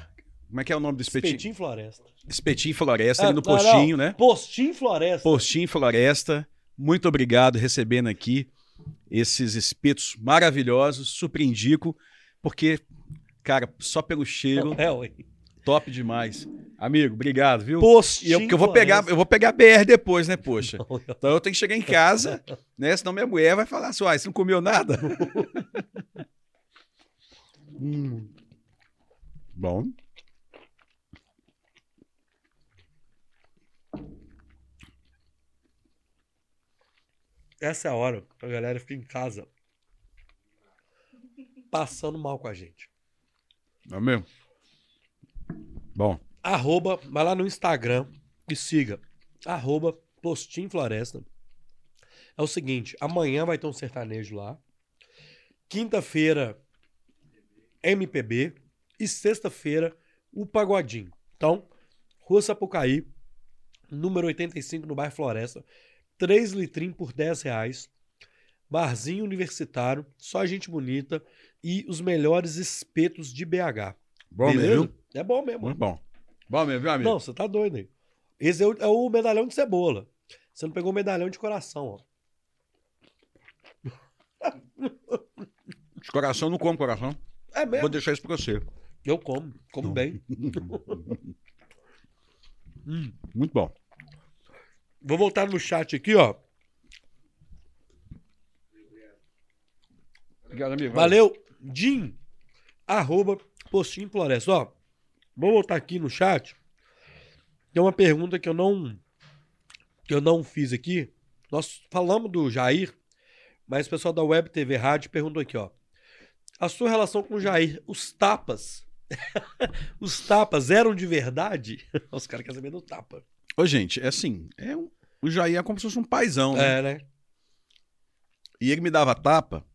como é que é o nome do espetinho? Espetim Floresta. Espetinho Floresta, Ah, ali no não, postinho, não. né? Postim Floresta. Postinho Floresta. Muito obrigado recebendo aqui esses espetos maravilhosos. Super indico, porque, cara, só pelo cheiro, É, ué. top demais. Amigo, obrigado, viu? E eu, porque eu vou pegar, eu vou pegar BR depois, né, poxa? Então eu tenho que chegar em casa, né? Senão minha mulher vai falar assim, uai, você não comeu nada? Hum. Bom. Essa é a hora que a galera fica em casa passando mal com a gente. Não é mesmo? Bom. Arroba, vai lá no Instagram e siga, arroba Postim Floresta. É o seguinte, amanhã vai ter um sertanejo lá, quinta-feira MPB e sexta-feira o Pagodinho. Então, Rua Sapucaí, número 85 no bairro Floresta, 3 litrinhos por 10 reais, barzinho universitário, só gente bonita e os melhores espetos de BH. Bom Beleza? mesmo. É bom mesmo. Muito bom. Bom mesmo, viu, amigo? Não, você tá doido aí. Esse é o, é o medalhão de cebola. Você não pegou o medalhão de coração, ó. De coração não como coração. É mesmo. Vou deixar isso pra você. Eu como, como bem. Muito bom. Vou voltar no chat aqui, ó. Obrigado, amigo. Valeu, Jim, arroba Postinho Floresta. Ó, vou voltar aqui no chat. Tem uma pergunta que eu não que eu não fiz aqui. Nós falamos do Jair, mas o pessoal da Web TV Rádio perguntou aqui, ó. A sua relação com o Jair, os tapas. os tapas eram de verdade? Os caras querem saber do tapa. Ô, gente, é assim, é um, o Jair é como se fosse um paizão, né? É, né? E ele me dava tapa.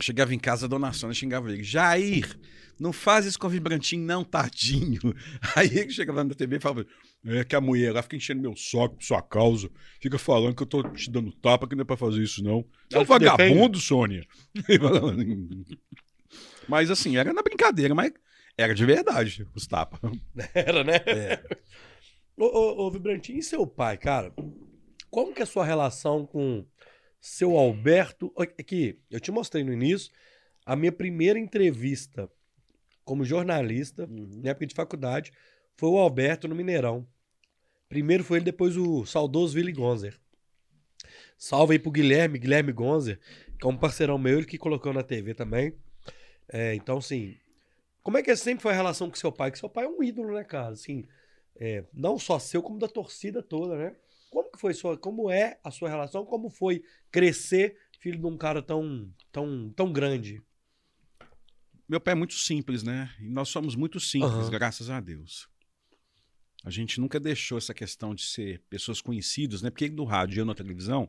Chegava em casa, a dona Sônia xingava ele. Jair, não faz isso com o vibrantinho, não, tadinho. Aí ele chegava na TV e falava: É que a mulher lá fica enchendo meu saco por sua causa. Fica falando que eu tô te dando tapa, que não é pra fazer isso, não. É um vagabundo, Sônia. Assim. mas assim, era na brincadeira, mas era de verdade os tapas. Era, né? É. Ô, ô, ô, Vibrantinho, e seu pai, cara? Como que é a sua relação com seu Alberto? Aqui, eu te mostrei no início a minha primeira entrevista como jornalista, na época de faculdade, foi o Alberto no Mineirão. Primeiro foi ele, depois o saudoso Willy Gonzer. Salve aí pro Guilherme, Guilherme Gonzer, que é um parceirão meu, ele que colocou na TV também. É, então, assim, como é que sempre foi a relação com seu pai? Que seu pai é um ídolo, né, cara? Assim, é, não só seu, como da torcida toda, né? Como que foi sua, como é a sua relação? Como foi crescer filho de um cara tão, tão, tão grande? Meu pai é muito simples, né? E nós somos muito simples, Aham. graças a Deus. A gente nunca deixou essa questão de ser pessoas conhecidas, né? Porque no rádio e na televisão,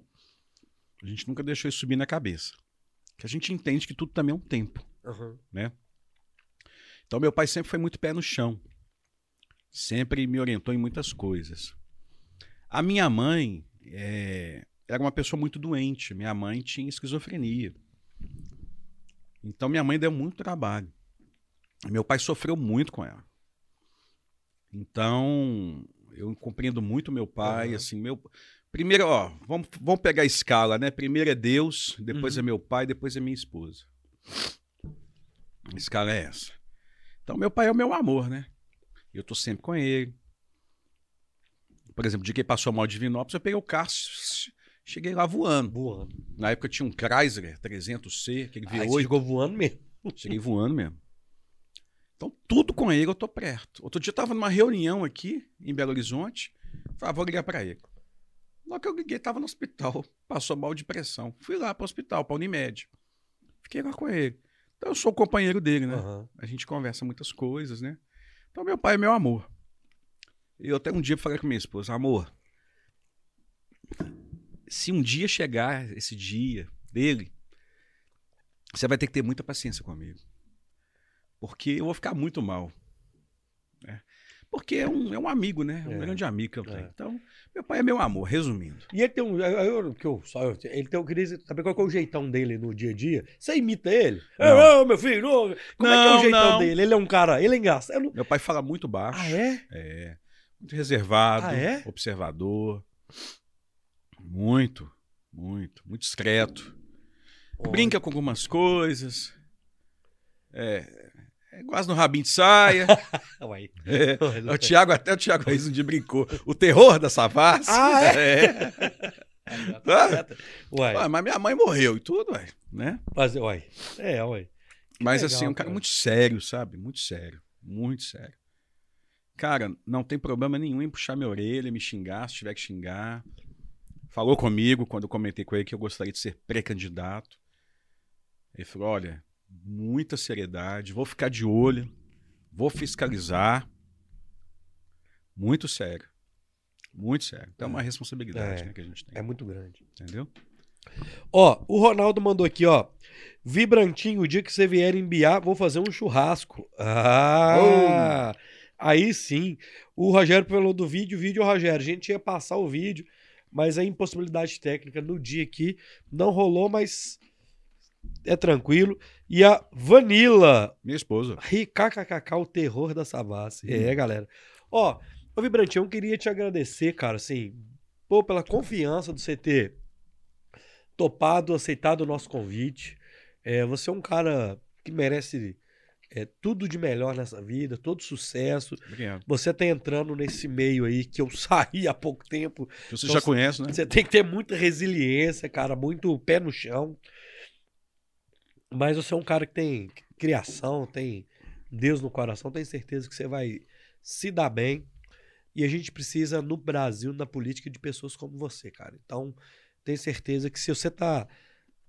a gente nunca deixou isso subir na cabeça. Que a gente entende que tudo também é um tempo, né? Então meu pai sempre foi muito pé no chão. Sempre me orientou em muitas coisas. A minha mãe é, era uma pessoa muito doente. Minha mãe tinha esquizofrenia. Então minha mãe deu muito trabalho. Meu pai sofreu muito com ela. Então eu compreendo muito meu pai. Aham. Assim, meu primeiro, ó, vamos, vamos pegar a escala, né? Primeiro é Deus, depois Uhum. é meu pai, depois é minha esposa. A escala é essa. Então meu pai é o meu amor, né? Eu tô sempre com ele. Por exemplo, de que passou mal de Vinópolis, eu peguei o carro, cheguei lá voando. Voando. Na época tinha um Chrysler 300C, aquele Aí você V8. chegou voando mesmo. Cheguei voando mesmo. Então, tudo com ele eu tô perto. Outro dia eu tava numa reunião aqui, em Belo Horizonte. Falei, ah, vou ligar pra ele. Logo que eu liguei, tava no hospital. Passou mal de pressão. Fui lá pro hospital, pra Unimed. Fiquei lá com ele. Então, eu sou o companheiro dele, né? Aham. A gente conversa muitas coisas, né? Então, meu pai é meu amor. E eu até um dia falei com minha esposa, amor, se um dia chegar esse dia dele, você vai ter que ter muita paciência comigo. Porque eu vou ficar muito mal. né? Porque é um, é um amigo, né? É um É. grande amigo que eu tenho. É. Então, meu pai é meu amor, resumindo. E ele tem um. Eu, que eu, só, eu- ele tem, eu queria saber qual é o jeitão dele no dia a dia. Você imita ele? Não. Ô, ô, meu filho, como é que é Não, o jeitão não. dele? Ele é um cara. Ele é engraçado. Não- Meu pai fala muito baixo. Ah, é? É. Muito reservado, Ah, é? observador. Muito, muito, muito discreto. Brinca com algumas coisas. É, é quase no rabinho de saia. Uai. É, o Thiago, até o Thiago Reis um dia brincou. O terror da Savassi. Ah, é? Uai. Ah, mas minha mãe morreu e tudo, ué, né? Mas, uai. É, uai. Mas legal, assim, um cara cara. muito sério, sabe? Muito sério. Muito sério. Cara, não tem problema nenhum em puxar minha orelha, me xingar, se tiver que xingar. Falou comigo quando eu comentei com ele que eu gostaria de ser pré-candidato. Ele falou: olha, muita seriedade, vou ficar de olho, vou fiscalizar. Muito sério. Muito sério. Então é uma responsabilidade É. né, que a gente tem. É muito grande. Entendeu? Ó, o Ronaldo mandou aqui, ó. Vibrantinho, o dia que você vier em Biá, vou fazer um churrasco. Ah! Aí sim. O Rogério falou do vídeo, vídeo, Rogério. A gente ia passar o vídeo, mas a impossibilidade técnica no dia aqui não rolou, mas é tranquilo. E a Vanilla, Minha esposa. KKKK, o terror da Savassi. É, galera. Ó, ô Vibrantinho, eu queria te agradecer, cara, assim, pô, pela confiança do você ter topado, aceitado o nosso convite. É, você é um cara que merece é, tudo de melhor nessa vida, todo sucesso. Obrigado. Você tá entrando nesse meio aí que eu saí há pouco tempo. Você Então, já conhece, né? Você tem que ter muita resiliência, cara, muito pé no chão. Mas você é um cara que tem criação, tem Deus no coração, tenho certeza que você vai se dar bem. E a gente precisa, no Brasil, na política, de pessoas como você, cara. Então, tenho certeza que se você tá,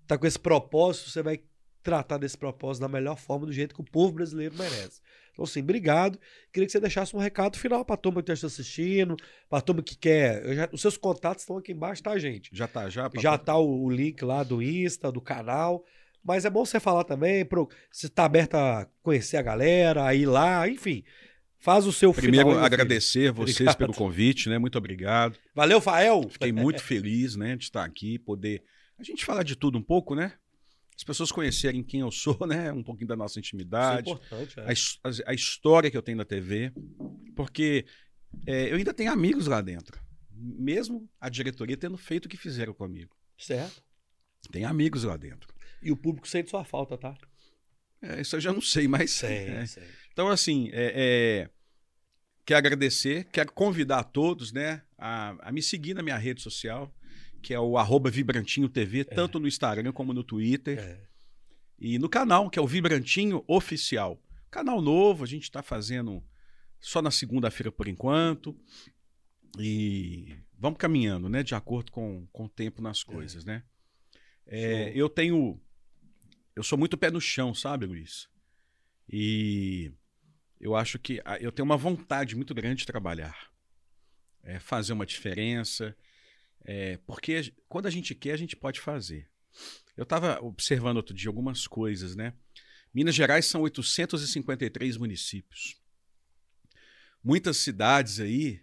tá com esse propósito, você vai tratar desse propósito da melhor forma, do jeito que o povo brasileiro merece. Então, assim, obrigado. Queria que você deixasse um recado final pra turma que está assistindo, pra turma que quer. já- os seus contatos estão aqui embaixo, tá, gente? Já tá, já? Já tá o, o link lá do Insta, do canal. Mas é bom você falar também, pro, se tá aberto a conhecer a galera, a ir lá, enfim. Faz o seu Primeiro, final. agradecer vocês Obrigado. pelo convite, né? Muito obrigado. Valeu, Fael! Fiquei muito feliz, né, de estar aqui, poder a gente falar de tudo um pouco, né? As pessoas conhecerem quem eu sou, né? Um pouquinho da nossa Isso é intimidade, importante. a, É. his- a- a história que eu tenho na TV, porque é, eu ainda tenho amigos lá dentro, mesmo a diretoria tendo feito o que fizeram comigo. Certo. Tem amigos lá dentro. E o público sente sua falta, tá? É, isso eu já não sei, mas Sente, é. Então, assim, é, é, quero agradecer, quero convidar a todos né, a, a me seguir na minha rede social, que é o arroba Vibrantinho TV, tanto no Instagram como no Twitter. É. E no canal, que é o Vibrantinho Oficial. Canal novo, a gente está fazendo só na segunda-feira por enquanto. E vamos caminhando, né? De acordo com, com o tempo nas coisas, né? É, Show. eu tenho. Eu sou muito pé no chão, sabe, Luiz? E eu acho que ah, eu tenho uma vontade muito grande de trabalhar. É, fazer uma diferença. É, porque quando a gente quer, a gente pode fazer. Eu estava observando outro dia algumas coisas, né? Minas Gerais são 853 municípios. Muitas cidades aí,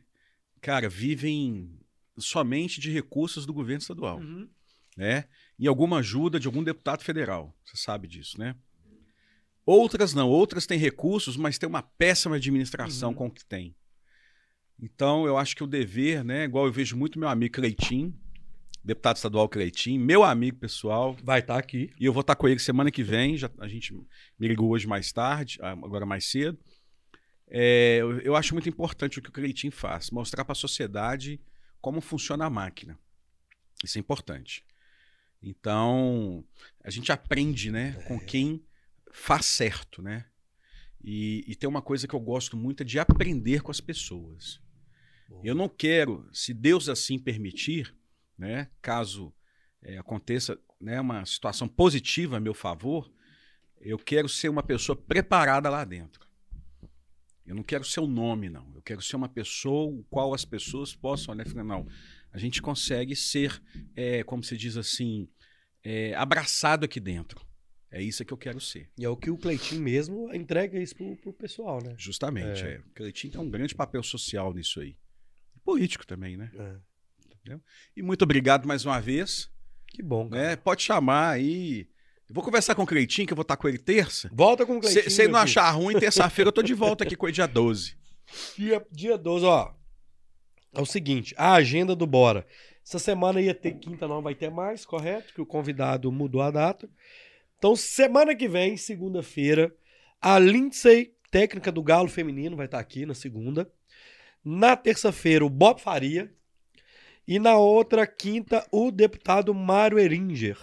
cara, vivem somente de recursos do governo estadual, Uhum. né? E alguma ajuda de algum deputado federal. Você sabe disso, né? Outras não, outras têm recursos, mas tem uma péssima administração Uhum. com o que tem. Então, eu acho que o dever, né? Igual eu vejo muito meu amigo Cleitinho, deputado estadual Cleitinho, meu amigo pessoal, Vai estar aqui. e eu vou estar com ele semana que vem. Já, a gente me ligou hoje mais tarde, agora mais cedo. É, eu, eu acho muito importante o que o Cleitinho faz, mostrar para a sociedade como funciona a máquina. Isso é importante. Então, a gente aprende né, com quem faz certo, né? E, e tem uma coisa que eu gosto muito é de aprender com as pessoas. Eu não quero, se Deus assim permitir, né, caso eh, aconteça né, uma situação positiva a meu favor, eu quero ser uma pessoa preparada lá dentro. Eu não quero ser o nome, não. Eu quero ser uma pessoa o qual as pessoas possam olhar e falar, não, a gente consegue ser, eh, como se diz assim, eh, abraçado aqui dentro. É isso que eu quero ser. E é o que o Cleitinho mesmo entrega isso pro, pro pessoal, né? Justamente. É. É. O Cleitinho tem um grande papel social nisso aí. Político também, né? É. E muito obrigado mais uma vez. Que bom, cara. né? Pode chamar aí. Eu vou conversar com o Cleitinho, que eu vou estar com ele terça. Volta com o Cleitinho. Se ele não filho. achar ruim, terça-feira eu tô de volta aqui com ele dia 12. Dia, dia 12, ó. É o seguinte, a agenda do Bora. Essa semana ia ter quinta, não vai ter mais, correto? Que o convidado mudou a data. Então, semana que vem, segunda-feira, a Lindsay, técnica do Galo Feminino, vai estar aqui na segunda. Na terça-feira, o Bob Faria. E na outra quinta, o deputado Mário Eringer.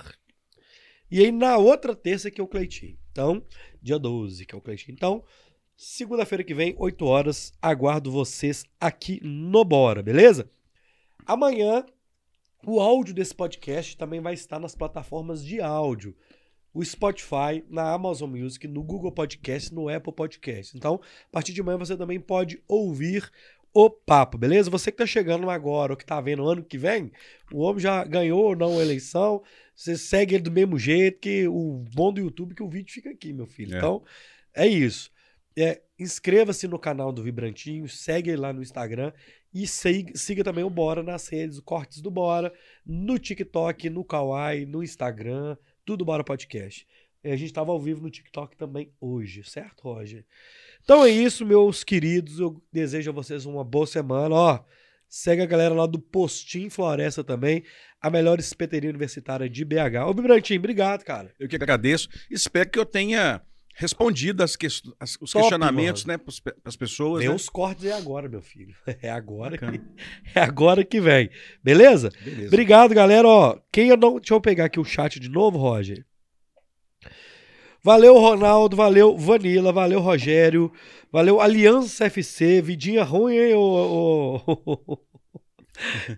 E aí, na outra terça, que é o Cleitinho. Então, dia 12, que é o Cleitinho. Então, segunda-feira que vem, 8 horas, aguardo vocês aqui no Bora, beleza? Amanhã, o áudio desse podcast também vai estar nas plataformas de áudio. O Spotify, na Amazon Music, no Google Podcast, no Apple Podcast. Então, a partir de amanhã você também pode ouvir o papo, beleza? Você que tá chegando agora ou que tá vendo ano que vem, o homem já ganhou ou não a eleição, você segue ele do mesmo jeito que o bom do YouTube que o vídeo fica aqui, meu filho. É. Então, é isso. É, Inscreva-se no canal do Vibrantinho, segue ele lá no Instagram e siga, siga também o Bora nas redes, o Cortes do Bora, no TikTok, no Kawaii, no Instagram, tudo Bora Podcast. A gente estava ao vivo no TikTok também hoje, certo, Roger? Então é isso, meus queridos. Eu desejo a vocês uma boa semana. Ó, segue a galera lá do Postim Floresta também, a melhor espeteria universitária de BH. Ô, Vibrantinho, obrigado, cara. Eu que agradeço. Espero que eu tenha respondido as ques- as- os Top, questionamentos mano. né, para as pessoas. Vem né? os cortes é agora, meu filho. É agora que, é agora que vem. Beleza? Beleza. Obrigado, galera. Ó, quem eu não. Deixa eu pegar aqui o chat de novo, Roger. Valeu, Ronaldo. Valeu, Vanilla. Valeu, Rogério. Valeu, Aliança FC. Vidinha ruim, hein, ô. ô-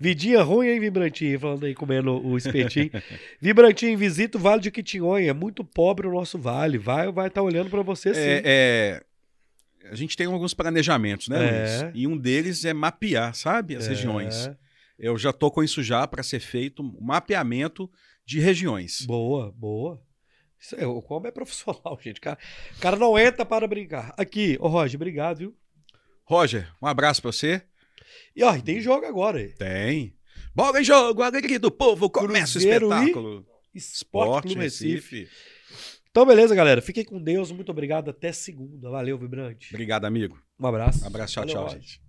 Vidinha ruim, hein, Vibrantinho? Falando aí, comendo o espetinho. Vibrantinho, visita o Vale de Quitinhonha. É muito pobre o nosso vale. Vai vai estar olhando pra você sim. É, é, a gente tem alguns planejamentos, né, É. Luiz? E um deles é mapear, sabe, as É. regiões. Eu já tô com isso já para ser feito um mapeamento de regiões. Boa, boa. Isso é, o Combo é profissional, gente. O cara, o cara não entra para brincar. Aqui, ô Roger, obrigado, viu? Roger, um abraço para você. E ó, tem jogo agora. Tem. Bola em jogo, alegria do povo, começa o Cruzeiro espetáculo. Esporte Clube Recife. Recife. Então, beleza, galera. Fiquem com Deus. Muito obrigado. Até segunda. Valeu, Vibrante. Obrigado, amigo. Um abraço. Um abraço, tchau, Valeu, tchau, gente.